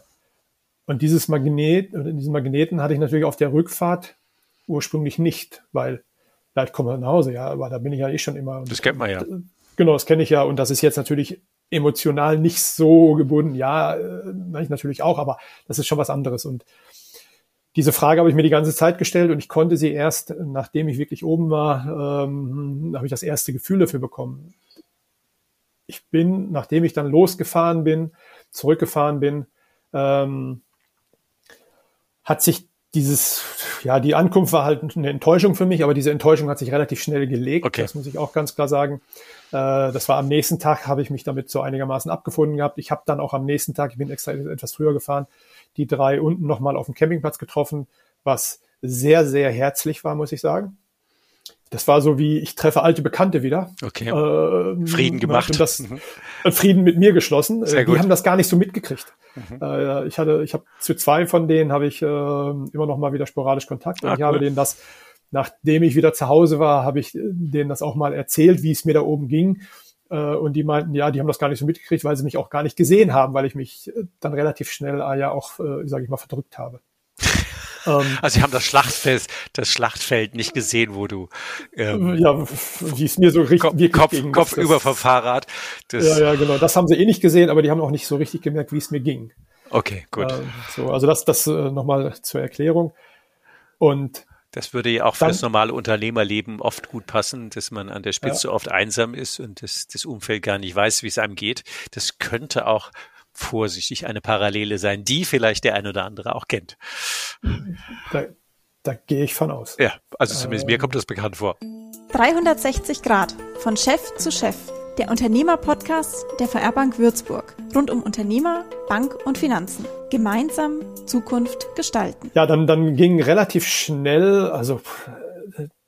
und dieses Magnet, diesen Magneten hatte ich natürlich auf der Rückfahrt ursprünglich nicht, weil vielleicht kommen wir nach Hause, ja, aber da bin ich ja eh schon immer. Das kennt man ja. Genau, das kenne ich ja. Und das ist jetzt natürlich emotional nicht so gebunden. Ja, äh, ich natürlich auch, aber das ist schon was anderes. Und diese Frage habe ich mir die ganze Zeit gestellt und ich konnte sie erst, nachdem ich wirklich oben war, ähm, habe ich das erste Gefühl dafür bekommen. Ich bin, nachdem ich dann losgefahren bin, zurückgefahren bin, ähm, hat sich dieses, ja, die Ankunft war halt eine Enttäuschung für mich, aber diese Enttäuschung hat sich relativ schnell gelegt. Okay. Das muss ich auch ganz klar sagen. Äh, das war am nächsten Tag, habe ich mich damit so einigermaßen abgefunden gehabt. Ich habe dann auch am nächsten Tag, ich bin extra etwas früher gefahren, die drei unten nochmal auf dem Campingplatz getroffen, was sehr, sehr herzlich war, muss ich sagen. Das war so wie, ich treffe alte Bekannte wieder. Okay. Äh, Frieden gemacht. Und das, mhm. Frieden mit mir geschlossen. Sehr gut. Die haben das gar nicht so mitgekriegt. Mhm. Äh, ich hatte, ich habe zu zwei von denen habe ich äh, immer noch mal wieder sporadisch Kontakt. Und ah, ich cool. habe denen das, nachdem ich wieder zu Hause war, habe ich denen das auch mal erzählt, wie es mir da oben ging. Äh, und die meinten, ja, die haben das gar nicht so mitgekriegt, weil sie mich auch gar nicht gesehen haben, weil ich mich dann relativ schnell äh, ja auch, äh, sage ich mal, verdrückt habe. Ähm, also sie haben das Schlachtfeld, das Schlachtfeld nicht gesehen, wo du ähm, ja, wie es mir so richtig Kopf, Kopf, ging, Kopf über vom Fahrrad. Das, ja, ja, genau. Das haben sie eh nicht gesehen, aber die haben auch nicht so richtig gemerkt, wie es mir ging. Okay, gut. Ähm, so, also das, das äh, nochmal zur Erklärung. Und das würde ja auch für das normale Unternehmerleben oft gut passen, dass man an der Spitze ja. oft einsam ist und das, das Umfeld gar nicht weiß, wie es einem geht. Das könnte auch vorsichtig eine Parallele sein, die vielleicht der ein oder andere auch kennt. Da, da gehe ich von aus. Ja, also zumindest ähm, mir kommt das bekannt vor. 360 Grad von Chef zu Chef. Der Unternehmer-Podcast der VR Bank Würzburg. Rund um Unternehmer, Bank und Finanzen. Gemeinsam Zukunft gestalten. Ja, dann, dann ging relativ schnell, also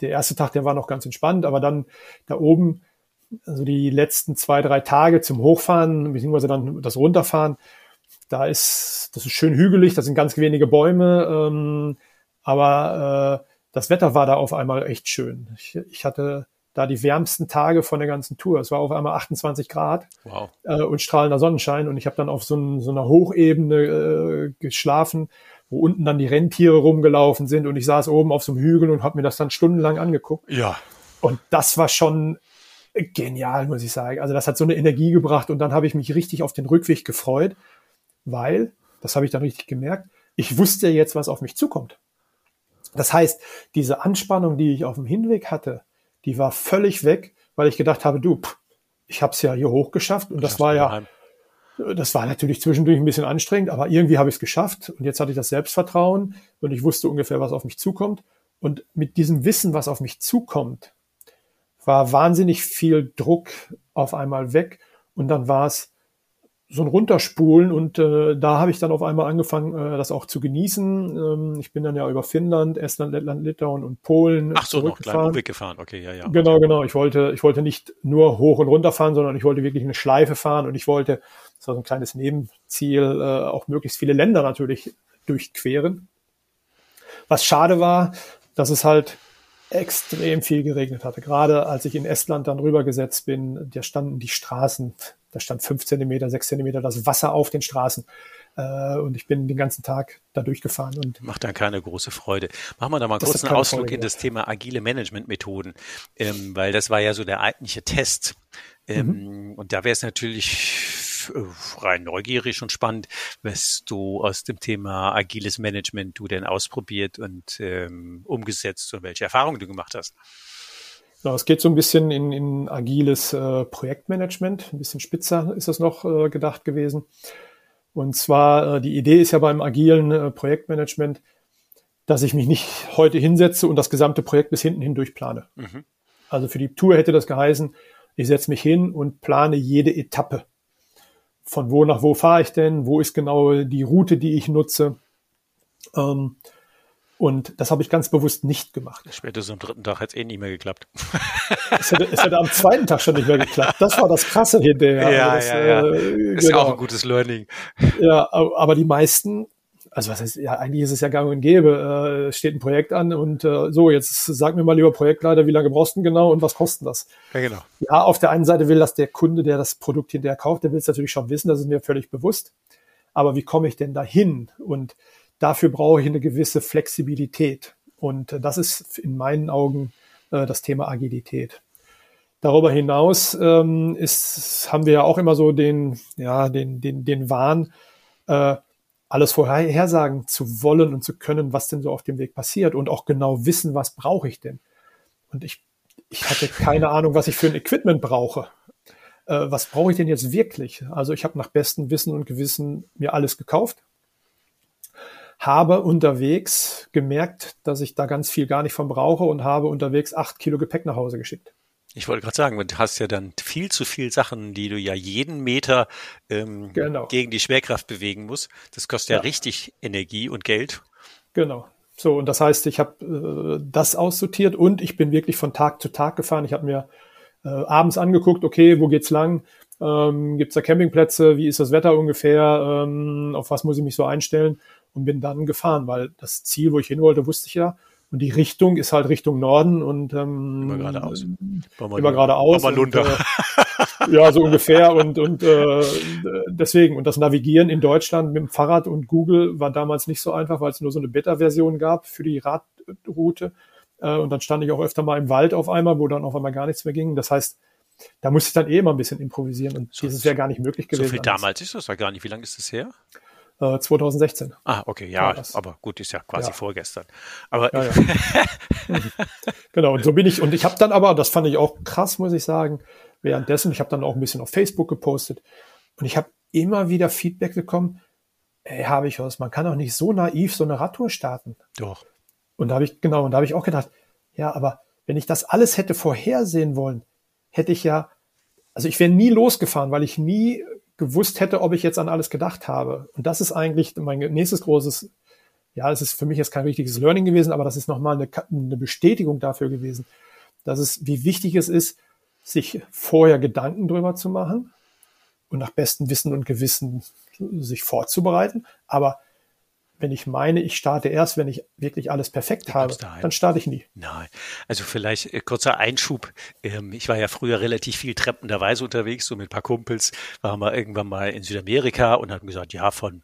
der erste Tag, der war noch ganz entspannt, aber dann da oben also die letzten zwei, drei Tage zum Hochfahren, beziehungsweise dann das Runterfahren, da ist, das ist schön hügelig, das sind ganz wenige Bäume, ähm, aber äh, das Wetter war da auf einmal echt schön. Ich, ich hatte da die wärmsten Tage von der ganzen Tour. Es war auf einmal 28 Grad wow. äh, und strahlender Sonnenschein und ich habe dann auf so, ein, so einer Hochebene äh, geschlafen, wo unten dann die Rentiere rumgelaufen sind und ich saß oben auf so einem Hügel und habe mir das dann stundenlang angeguckt. Ja. Und das war schon genial, muss ich sagen. Also das hat so eine Energie gebracht und dann habe ich mich richtig auf den Rückweg gefreut, weil, das habe ich dann richtig gemerkt, ich wusste jetzt, was auf mich zukommt. Das heißt, diese Anspannung, die ich auf dem Hinweg hatte, die war völlig weg, weil ich gedacht habe, du, pff, ich habe es ja hier hochgeschafft und das war ja, das war natürlich zwischendurch ein bisschen anstrengend, aber irgendwie habe ich es geschafft und jetzt hatte ich das Selbstvertrauen und ich wusste ungefähr, was auf mich zukommt. Und mit diesem Wissen, was auf mich zukommt, war wahnsinnig viel Druck auf einmal weg und dann war es so ein Runterspulen und äh, da habe ich dann auf einmal angefangen, äh, das auch zu genießen. Ähm, ich bin dann ja über Finnland, Estland, Lettland, Litauen und Polen Ach so, noch kleinen Umweg gefahren. Okay, ja, ja. Genau, genau. Ich wollte, ich wollte nicht nur hoch und runter fahren, sondern ich wollte wirklich eine Schleife fahren und ich wollte, das war so ein kleines Nebenziel, äh, auch möglichst viele Länder natürlich durchqueren. Was schade war, dass es halt extrem viel geregnet hatte. Gerade als ich in Estland dann rübergesetzt bin, da standen die Straßen, da stand fünf Zentimeter, sechs Zentimeter das Wasser auf den Straßen. Äh, und ich bin den ganzen Tag da durchgefahren. Und Macht dann keine große Freude. Machen wir da mal kurz einen Ausflug Freude, in das Thema agile Managementmethoden, ähm, weil das war ja so der eigentliche Test. Ähm, mhm. Und da wäre es natürlich rein neugierig und spannend, was du aus dem Thema agiles Management du denn ausprobiert und ähm, umgesetzt und welche Erfahrungen du gemacht hast. Ja, es geht so ein bisschen in, in agiles äh, Projektmanagement. Ein bisschen spitzer ist das noch äh, gedacht gewesen. Und zwar, äh, die Idee ist ja beim agilen äh, Projektmanagement, dass ich mich nicht heute hinsetze und das gesamte Projekt bis hinten hindurch plane. Mhm. Also für die Tour hätte das geheißen, ich setze mich hin und plane jede Etappe von wo nach wo fahre ich denn, wo ist genau die Route, die ich nutze. Ähm, und das habe ich ganz bewusst nicht gemacht. Spätestens am dritten Tag hat es eh nicht mehr geklappt. es, hätte, es hätte am zweiten Tag schon nicht mehr geklappt. Das war das Krasse hinterher. Ja, das, ja, ja. Äh, ist genau. ja auch ein gutes Learning. Ja, aber die meisten also was heißt, ja, eigentlich ist es ja gang und gäbe. Äh, es steht ein Projekt an und äh, so, jetzt sag mir mal lieber Projektleiter, wie lange brauchst du denn genau und was kostet das? Ja, genau. Ja, auf der einen Seite will das der Kunde, der das Produkt hinterher kauft, der will es natürlich schon wissen, das ist mir völlig bewusst. Aber wie komme ich denn dahin? Und dafür brauche ich eine gewisse Flexibilität. Und äh, das ist in meinen Augen äh, das Thema Agilität. Darüber hinaus ähm, ist, haben wir ja auch immer so den, ja, den, den, den Wahn, äh, alles vorhersagen zu wollen und zu können, was denn so auf dem Weg passiert und auch genau wissen, was brauche ich denn. Und ich, ich hatte keine Ahnung, was ich für ein Equipment brauche. Äh, was brauche ich denn jetzt wirklich? Also ich habe nach bestem Wissen und Gewissen mir alles gekauft, habe unterwegs gemerkt, dass ich da ganz viel gar nicht von brauche und habe unterwegs acht Kilo Gepäck nach Hause geschickt. Ich wollte gerade sagen, du hast ja dann viel zu viel Sachen, die du ja jeden Meter ähm, genau. gegen die Schwerkraft bewegen musst. Das kostet ja, ja richtig Energie und Geld. Genau. So, und das heißt, ich habe äh, das aussortiert und ich bin wirklich von Tag zu Tag gefahren. Ich habe mir äh, abends angeguckt, okay, wo geht's lang? Ähm, Gibt es da Campingplätze? Wie ist das Wetter ungefähr? Ähm, auf was muss ich mich so einstellen? Und bin dann gefahren, weil das Ziel, wo ich hin wollte, wusste ich ja. Und die Richtung ist halt Richtung Norden und ähm, immer geradeaus. Immer geradeaus. Und, äh, ja, so ungefähr. Und, und äh, deswegen, und das Navigieren in Deutschland mit dem Fahrrad und Google war damals nicht so einfach, weil es nur so eine Beta-Version gab für die Radroute. Äh, und dann stand ich auch öfter mal im Wald auf einmal, wo dann auf einmal gar nichts mehr ging. Das heißt, da musste ich dann eh immer ein bisschen improvisieren und so, dieses wäre gar nicht möglich gewesen. So viel damals ist das ja gar nicht. Wie lange ist das her? 2016. Äh, ah, okay, ja, aber gut, ist ja quasi ja. vorgestern. Aber ja, ja. genau, und so bin ich. Und ich habe dann aber, das fand ich auch krass, muss ich sagen, währenddessen, ich habe dann auch ein bisschen auf Facebook gepostet und ich habe immer wieder Feedback bekommen, ey, habe ich was, man kann doch nicht so naiv so eine Radtour starten. Doch. Und da habe ich, genau, und da habe ich auch gedacht, ja, aber wenn ich das alles hätte vorhersehen wollen, hätte ich ja, also ich wäre nie losgefahren, weil ich nie gewusst hätte, ob ich jetzt an alles gedacht habe. Und das ist eigentlich mein nächstes großes, ja, es ist für mich jetzt kein richtiges Learning gewesen, aber das ist nochmal eine, eine Bestätigung dafür gewesen, dass es, wie wichtig es ist, sich vorher Gedanken drüber zu machen und nach bestem Wissen und Gewissen sich vorzubereiten, aber wenn ich meine, ich starte erst, wenn ich wirklich alles perfekt habe, dann starte ich nie. Nein, also vielleicht äh, kurzer Einschub. Ähm, ich war ja früher relativ viel treppenderweise unterwegs, so mit ein paar Kumpels, waren wir irgendwann mal in Südamerika und haben gesagt, ja, von,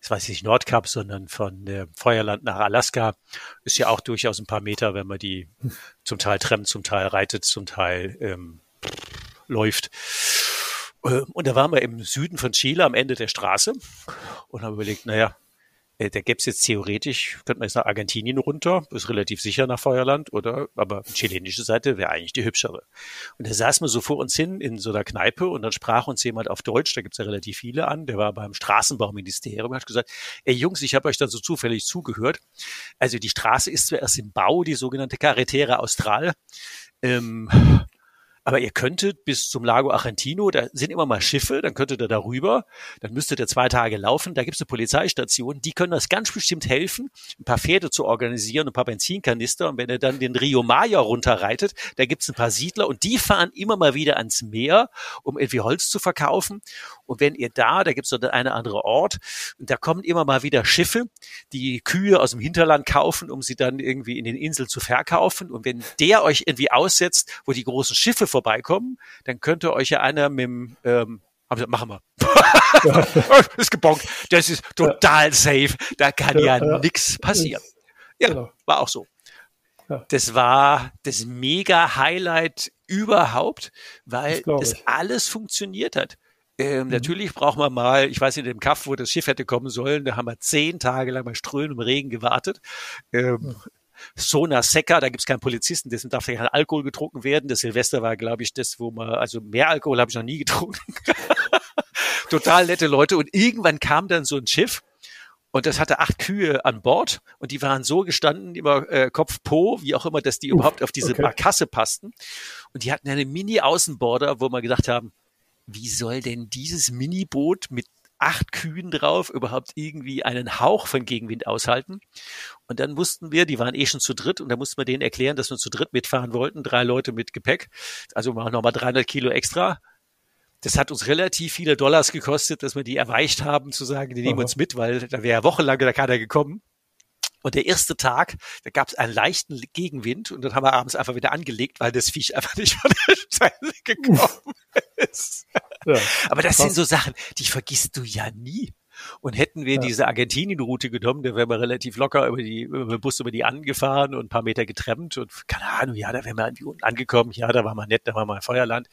das weiß ich nicht Nordkap, sondern von äh, Feuerland nach Alaska ist ja auch durchaus ein paar Meter, wenn man die zum Teil trennt, zum Teil reitet, zum Teil ähm, läuft. Ähm, und da waren wir im Süden von Chile am Ende der Straße und haben überlegt, naja, äh, da gäbe es jetzt theoretisch, könnte man jetzt nach Argentinien runter, ist relativ sicher nach Feuerland, oder? Aber chilenische Seite wäre eigentlich die hübschere. Und da saß man so vor uns hin in so einer Kneipe und dann sprach uns jemand auf Deutsch, da gibt's ja relativ viele an, der war beim Straßenbauministerium, hat gesagt, ey Jungs, ich habe euch dann so zufällig zugehört. Also die Straße ist zwar erst im Bau, die sogenannte Carretera Austral. Ähm, aber ihr könntet bis zum Lago Argentino, da sind immer mal Schiffe, dann könntet ihr darüber, dann müsstet ihr zwei Tage laufen, da gibt's eine Polizeistation, die können das ganz bestimmt helfen, ein paar Pferde zu organisieren, ein paar Benzinkanister. Und wenn ihr dann den Rio Maya runterreitet, da gibt's ein paar Siedler und die fahren immer mal wieder ans Meer, um irgendwie Holz zu verkaufen und wenn ihr da, da gibt's so eine andere Ort und da kommen immer mal wieder Schiffe, die Kühe aus dem Hinterland kaufen, um sie dann irgendwie in den Inseln zu verkaufen und wenn der euch irgendwie aussetzt, wo die großen Schiffe vorbeikommen, dann könnte euch ja einer mit dem, ähm, haben sie, machen wir. ist gebonkt. Das ist total ja. safe. Da kann ja, ja, ja. nichts passieren. Ja, genau. war auch so. Das war das mega Highlight überhaupt, weil das, das alles funktioniert hat. Ähm, mhm. Natürlich braucht man mal, ich weiß in dem Kaff, wo das Schiff hätte kommen sollen, da haben wir zehn Tage lang bei strömendem Regen gewartet. Ähm, mhm. Sona Seca, da gibt's keinen Polizisten, dessen darf ja kein Alkohol getrunken werden. Das Silvester war, glaube ich, das, wo man, also mehr Alkohol habe ich noch nie getrunken. Total nette Leute. Und irgendwann kam dann so ein Schiff und das hatte acht Kühe an Bord und die waren so gestanden, immer äh, Kopf, Po, wie auch immer, dass die Uff, überhaupt auf diese okay. Barkasse passten. Und die hatten eine Mini-Außenborder, wo wir gedacht haben, wie soll denn dieses Miniboot mit acht Kühen drauf überhaupt irgendwie einen Hauch von Gegenwind aushalten. Und dann mussten wir, die waren eh schon zu dritt, und da mussten wir denen erklären, dass wir zu dritt mitfahren wollten, drei Leute mit Gepäck, also nochmal 300 Kilo extra. Das hat uns relativ viele Dollars gekostet, dass wir die erweicht haben, zu sagen, die nehmen Aha. uns mit, weil da wäre wochenlang da keiner gekommen. Und der erste Tag, da gab es einen leichten Gegenwind und dann haben wir abends einfach wieder angelegt, weil das Viech einfach nicht von der Seite gekommen ist. Ja, Aber das krass. sind so Sachen, die vergisst du ja nie. Und hätten wir ja. diese Argentinien-Route genommen, da wären wir relativ locker über die, über den Bus über die angefahren und ein paar Meter getrennt und keine Ahnung, ja, da wären wir irgendwie unten angekommen, ja, da war mal nett, da war mal Feuerland.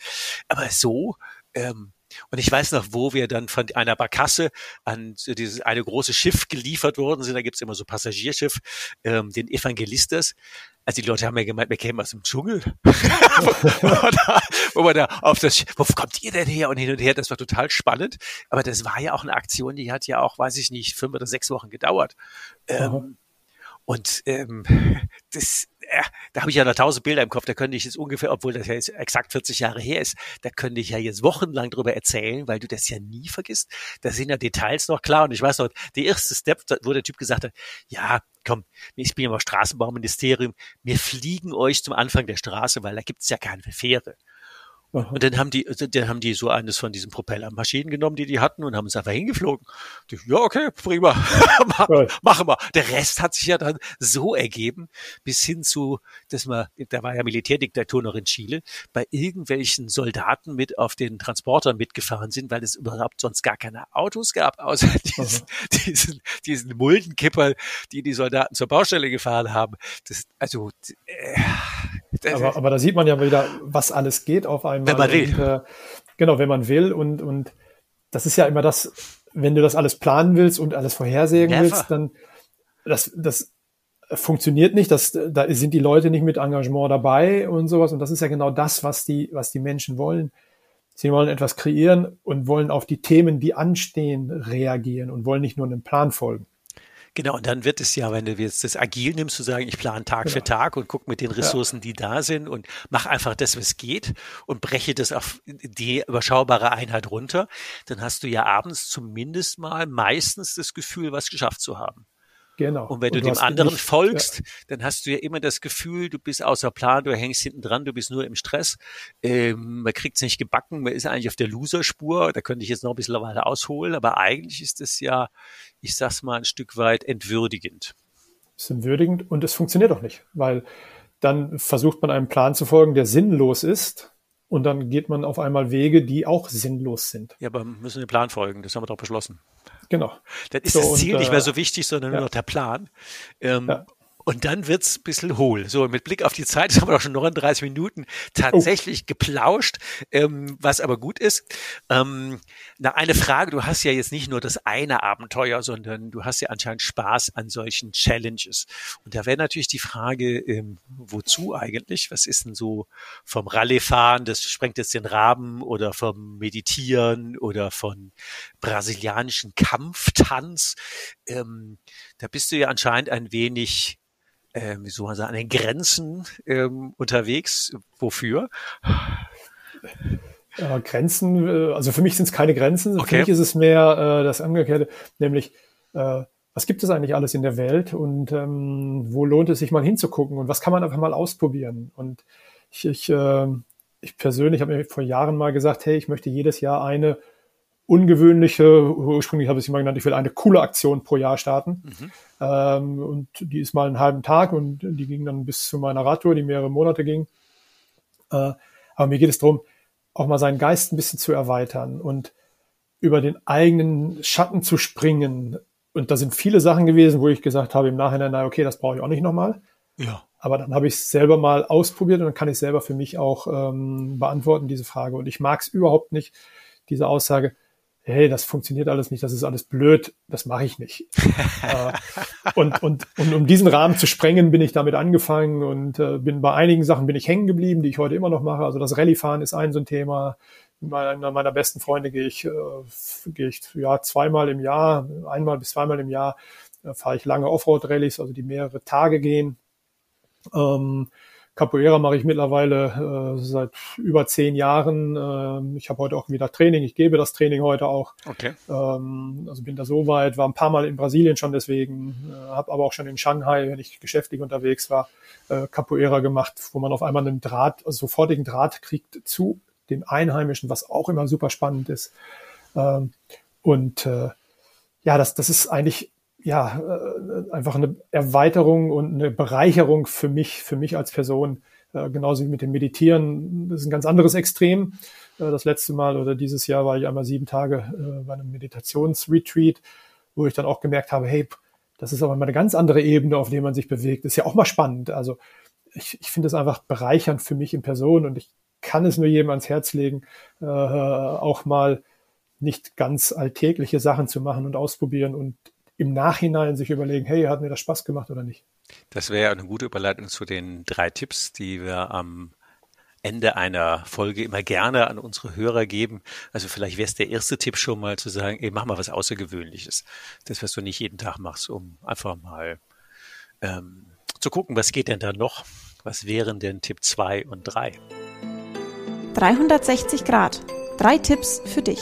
Aber so, ähm, und ich weiß noch, wo wir dann von einer Barkasse an dieses eine große Schiff geliefert worden sind. Da gibt's immer so Passagierschiff, ähm, den Evangelistas. Also die Leute haben ja gemeint, wir kämen aus dem Dschungel. wo, da, wo man da auf das, wo kommt ihr denn her und hin und her? Das war total spannend. Aber das war ja auch eine Aktion, die hat ja auch, weiß ich nicht, fünf oder sechs Wochen gedauert. Ähm, und ähm, das, äh, da habe ich ja noch tausend Bilder im Kopf, da könnte ich jetzt ungefähr, obwohl das ja jetzt exakt 40 Jahre her ist, da könnte ich ja jetzt wochenlang drüber erzählen, weil du das ja nie vergisst. Da sind ja Details noch klar. Und ich weiß noch, der erste Step, wo der Typ gesagt hat, ja, komm, ich bin ja mal Straßenbauministerium, wir fliegen euch zum Anfang der Straße, weil da gibt's ja keine Fähre. Aha. Und dann haben die, dann haben die so eines von diesen Propellermaschinen genommen, die die hatten und haben es einfach hingeflogen. Die, ja, okay, prima, machen wir. Der Rest hat sich ja dann so ergeben, bis hin zu, dass man, da war ja Militärdiktatur noch in Chile, bei irgendwelchen Soldaten mit auf den Transportern mitgefahren sind, weil es überhaupt sonst gar keine Autos gab, außer diesen, diesen, diesen Muldenkipper, die die Soldaten zur Baustelle gefahren haben. Das, also, äh, aber, aber da sieht man ja wieder, was alles geht auf einmal. Wenn man will. Und, äh, genau, wenn man will. Und, und das ist ja immer das, wenn du das alles planen willst und alles vorhersehen Never. willst, dann das, das funktioniert nicht. Das, da sind die Leute nicht mit Engagement dabei und sowas. Und das ist ja genau das, was die, was die Menschen wollen. Sie wollen etwas kreieren und wollen auf die Themen, die anstehen, reagieren und wollen nicht nur einem Plan folgen. Genau, und dann wird es ja, wenn du jetzt das Agil nimmst, zu sagen, ich plane Tag genau. für Tag und guck mit den Ressourcen, ja. die da sind und mach einfach das, was geht und breche das auf die überschaubare Einheit runter, dann hast du ja abends zumindest mal meistens das Gefühl, was geschafft zu haben. Genau. Und wenn und du, dem anderen nicht, folgst, ja. dann hast du ja immer das Gefühl, du bist außer Plan, du hängst hinten dran, du bist nur im Stress. Ähm, man kriegt es nicht gebacken, man ist eigentlich auf der Loserspur. Da könnte ich jetzt noch ein bisschen weiter ausholen, aber eigentlich ist es ja, ich sag's mal, ein Stück weit entwürdigend. Es ist entwürdigend und es funktioniert auch nicht, weil dann versucht man einem Plan zu folgen, der sinnlos ist. Und dann geht man auf einmal Wege, die auch sinnlos sind. Ja, aber wir müssen dem Plan folgen, das haben wir doch beschlossen. Genau. Dann ist so, das Ziel und, nicht mehr so wichtig, sondern nur noch der Plan. Ähm. Und dann wird's ein bisschen hohl. So, mit Blick auf die Zeit, haben wir doch schon 39 Minuten tatsächlich oh. geplauscht, ähm, was aber gut ist. Ähm, na, eine Frage, du hast ja jetzt nicht nur das eine Abenteuer, sondern du hast ja anscheinend Spaß an solchen Challenges. Und da wäre natürlich die Frage, ähm, wozu eigentlich? Was ist denn so vom Rallye-Fahren, das sprengt jetzt den Rahmen, oder vom Meditieren oder von brasilianischen Kampftanz? Ähm, da bist du ja anscheinend ein wenig äh, wie soll man sagen, an den Grenzen ähm, unterwegs. Wofür? Ja, Grenzen, äh, also für mich sind es keine Grenzen. Okay. Für mich ist es mehr äh, das Umgekehrte, nämlich äh, was gibt es eigentlich alles in der Welt und ähm, wo lohnt es sich mal hinzugucken und was kann man einfach mal ausprobieren? Und ich, ich, äh, ich persönlich habe mir vor Jahren mal gesagt, hey, ich möchte jedes Jahr eine ungewöhnliche, ursprünglich habe ich es immer genannt, ich will eine coole Aktion pro Jahr starten. Mhm. Ähm, und die ist mal einen halben Tag und die ging dann bis zu meiner Radtour, die mehrere Monate ging. Äh, aber mir geht es darum, auch mal seinen Geist ein bisschen zu erweitern und über den eigenen Schatten zu springen. Und da sind viele Sachen gewesen, wo ich gesagt habe im Nachhinein, na okay, das brauche ich auch nicht nochmal. Ja. Aber dann habe ich es selber mal ausprobiert und dann kann ich selber für mich auch ähm, beantworten, diese Frage. Und ich mag es überhaupt nicht, diese Aussage, hey, das funktioniert alles nicht, das ist alles blöd, das mache ich nicht. äh, und, und, und um diesen Rahmen zu sprengen, bin ich damit angefangen und äh, bin bei einigen Sachen bin ich hängen geblieben, die ich heute immer noch mache. Also das Rallye-Fahren ist ein so ein Thema. Mit einer meiner besten Freunde gehe ich, äh, gehe ich ja zweimal im Jahr, einmal bis zweimal im Jahr äh, fahre ich lange Offroad-Rallyes, also die mehrere Tage gehen. Ähm, Capoeira mache ich mittlerweile äh, seit über zehn Jahren. Ähm, ich habe heute auch wieder Training. Ich gebe das Training heute auch. Okay. Ähm, also bin da so weit, war ein paar Mal in Brasilien schon deswegen, äh, habe aber auch schon in Shanghai, wenn ich geschäftlich unterwegs war, äh, Capoeira gemacht, wo man auf einmal einen Draht, also sofortigen Draht kriegt zu den Einheimischen, was auch immer super spannend ist. Ähm, und äh, ja, das, das ist eigentlich ja, äh, einfach eine Erweiterung und eine Bereicherung für mich, für mich als Person. Äh, genauso wie mit dem Meditieren. Das ist ein ganz anderes Extrem. Äh, das letzte Mal oder dieses Jahr war ich einmal sieben Tage bei einem Meditationsretreat, wo ich dann auch gemerkt habe, hey, das ist aber mal eine ganz andere Ebene, auf der man sich bewegt. Ist ja auch mal spannend. Also ich, ich finde es einfach bereichernd für mich in Person und ich kann es nur jedem ans Herz legen, auch mal nicht ganz alltägliche Sachen zu machen und ausprobieren und im Nachhinein sich überlegen, hey, hat mir das Spaß gemacht oder nicht? Das wäre eine gute Überleitung zu den drei Tipps, die wir am Ende einer Folge immer gerne an unsere Hörer geben. Also vielleicht wäre es der erste Tipp schon mal zu sagen, ey, mach mal was Außergewöhnliches. Das, was du nicht jeden Tag machst, um einfach mal ähm, zu gucken, was geht denn da noch? Was wären denn Tipp 2 und 3? 360 Grad. Drei Tipps für dich.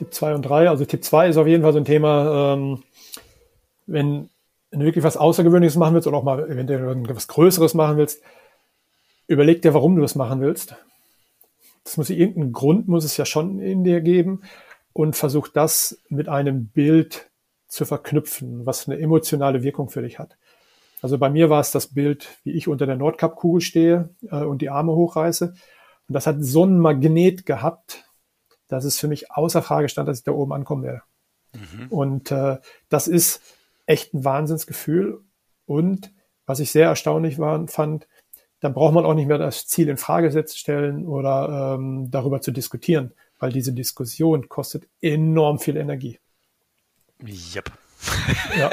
Tipp 2 und 3. Also Tipp 2 ist auf jeden Fall so ein Thema, ähm, wenn, wenn du wirklich was Außergewöhnliches machen willst oder auch mal eventuell irgendwas Größeres machen willst, überleg dir, warum du das machen willst. Das muss irgendeinen Grund muss es ja schon in dir geben und versuch das mit einem Bild zu verknüpfen, was eine emotionale Wirkung für dich hat. Also bei mir war es das Bild, wie ich unter der Nordkapkugel stehe äh, und die Arme hochreiße. Und das hat so einen Magnet gehabt, dass es für mich außer Frage stand, dass ich da oben ankommen werde. Mhm. Und äh, das ist echt ein Wahnsinnsgefühl. Und was ich sehr erstaunlich war, fand, dann braucht man auch nicht mehr das Ziel in Frage stellen oder ähm, darüber zu diskutieren, weil diese Diskussion kostet enorm viel Energie. Yep. Ja.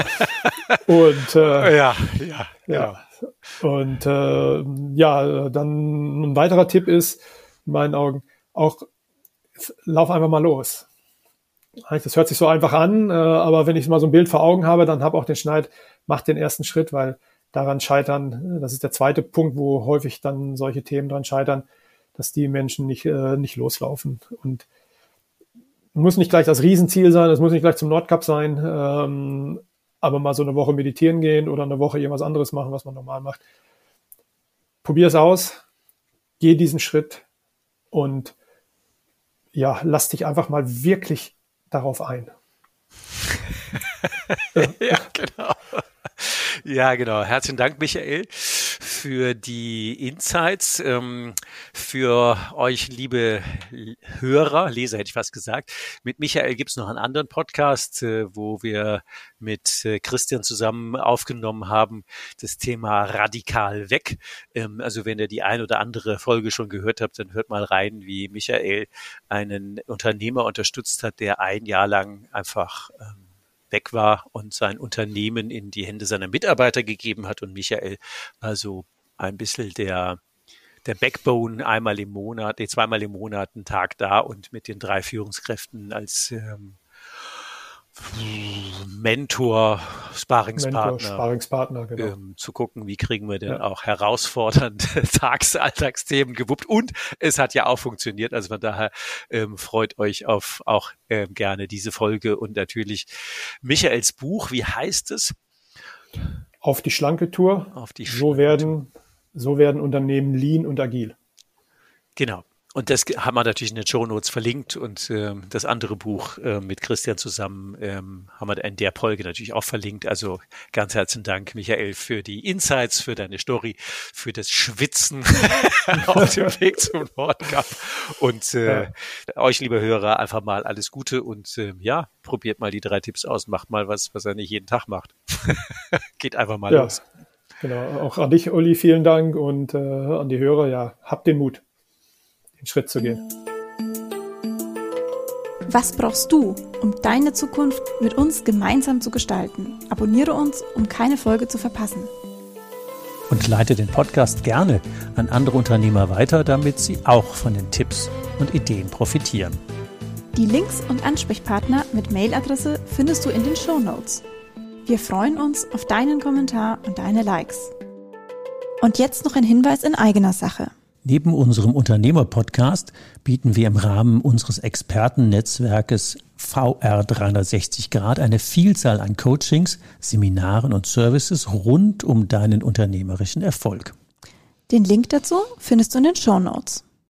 Und äh, ja, ja, ja. Genau. Und äh, ja, dann ein weiterer Tipp ist, in meinen Augen, auch lauf einfach mal los. Das hört sich so einfach an, äh, aber wenn ich mal so ein Bild vor Augen habe, dann habe auch den Schneid, mach den ersten Schritt, weil daran scheitern, das ist der zweite Punkt, wo häufig dann solche Themen dran scheitern, dass die Menschen nicht, äh, nicht loslaufen. Und muss nicht gleich das Riesenziel sein, es muss nicht gleich zum Nordcup sein, ähm, aber mal so eine Woche meditieren gehen oder eine Woche irgendwas anderes machen, was man normal macht. Probier es aus, geh diesen Schritt und ja, lass dich einfach mal wirklich darauf ein. ja, genau. Ja, genau. Herzlichen Dank, Michael, für die Insights. Ähm, für euch, liebe Hörer, Leser hätte ich fast gesagt. Mit Michael gibt es noch einen anderen Podcast, äh, wo wir mit äh, Christian zusammen aufgenommen haben, das Thema radikal weg. Ähm, also wenn ihr die ein oder andere Folge schon gehört habt, dann hört mal rein, wie Michael einen Unternehmer unterstützt hat, der ein Jahr lang einfach ähm, weg war und sein Unternehmen in die Hände seiner Mitarbeiter gegeben hat. Und Michael war so ein bisschen der, der Backbone einmal im Monat, nee, zweimal im Monat einen Tag da und mit den drei Führungskräften als ähm, Mentor, Sparingspartner, Mentor, Sparingspartner genau. ähm, zu gucken, wie kriegen wir denn ja. auch herausfordernde Tagsalltagsthemen gewuppt. Und es hat ja auch funktioniert. Also von daher ähm, freut euch auf auch ähm, gerne diese Folge und natürlich Michaels Buch. Wie heißt es? Auf die schlanke Tour. Auf die schlanke so werden, so werden Unternehmen lean und agil. Genau. Und das haben wir natürlich in den Show Notes verlinkt und ähm, das andere Buch äh, mit Christian zusammen ähm, haben wir in der Folge natürlich auch verlinkt. Also ganz herzlichen Dank, Michael, für die Insights, für deine Story, für das Schwitzen auf dem Weg zum Nordkap. Und äh, ja. euch, liebe Hörer, einfach mal alles Gute und äh, ja, probiert mal die drei Tipps aus, macht mal was, was er nicht jeden Tag macht. Geht einfach mal ja. los. Genau, auch an dich, Uli, vielen Dank und äh, an die Hörer, ja, habt den Mut den Schritt zu gehen. Was brauchst du, um deine Zukunft mit uns gemeinsam zu gestalten? Abonniere uns, um keine Folge zu verpassen. Und leite den Podcast gerne an andere Unternehmer weiter, damit sie auch von den Tipps und Ideen profitieren. Die Links und Ansprechpartner mit Mailadresse findest du in den Show Notes. Wir freuen uns auf deinen Kommentar und deine Likes. Und jetzt noch ein Hinweis in eigener Sache. Neben unserem Unternehmer-Podcast bieten wir im Rahmen unseres Expertennetzwerkes VR 360 Grad eine Vielzahl an Coachings, Seminaren und Services rund um deinen unternehmerischen Erfolg. Den Link dazu findest du in den Show Notes.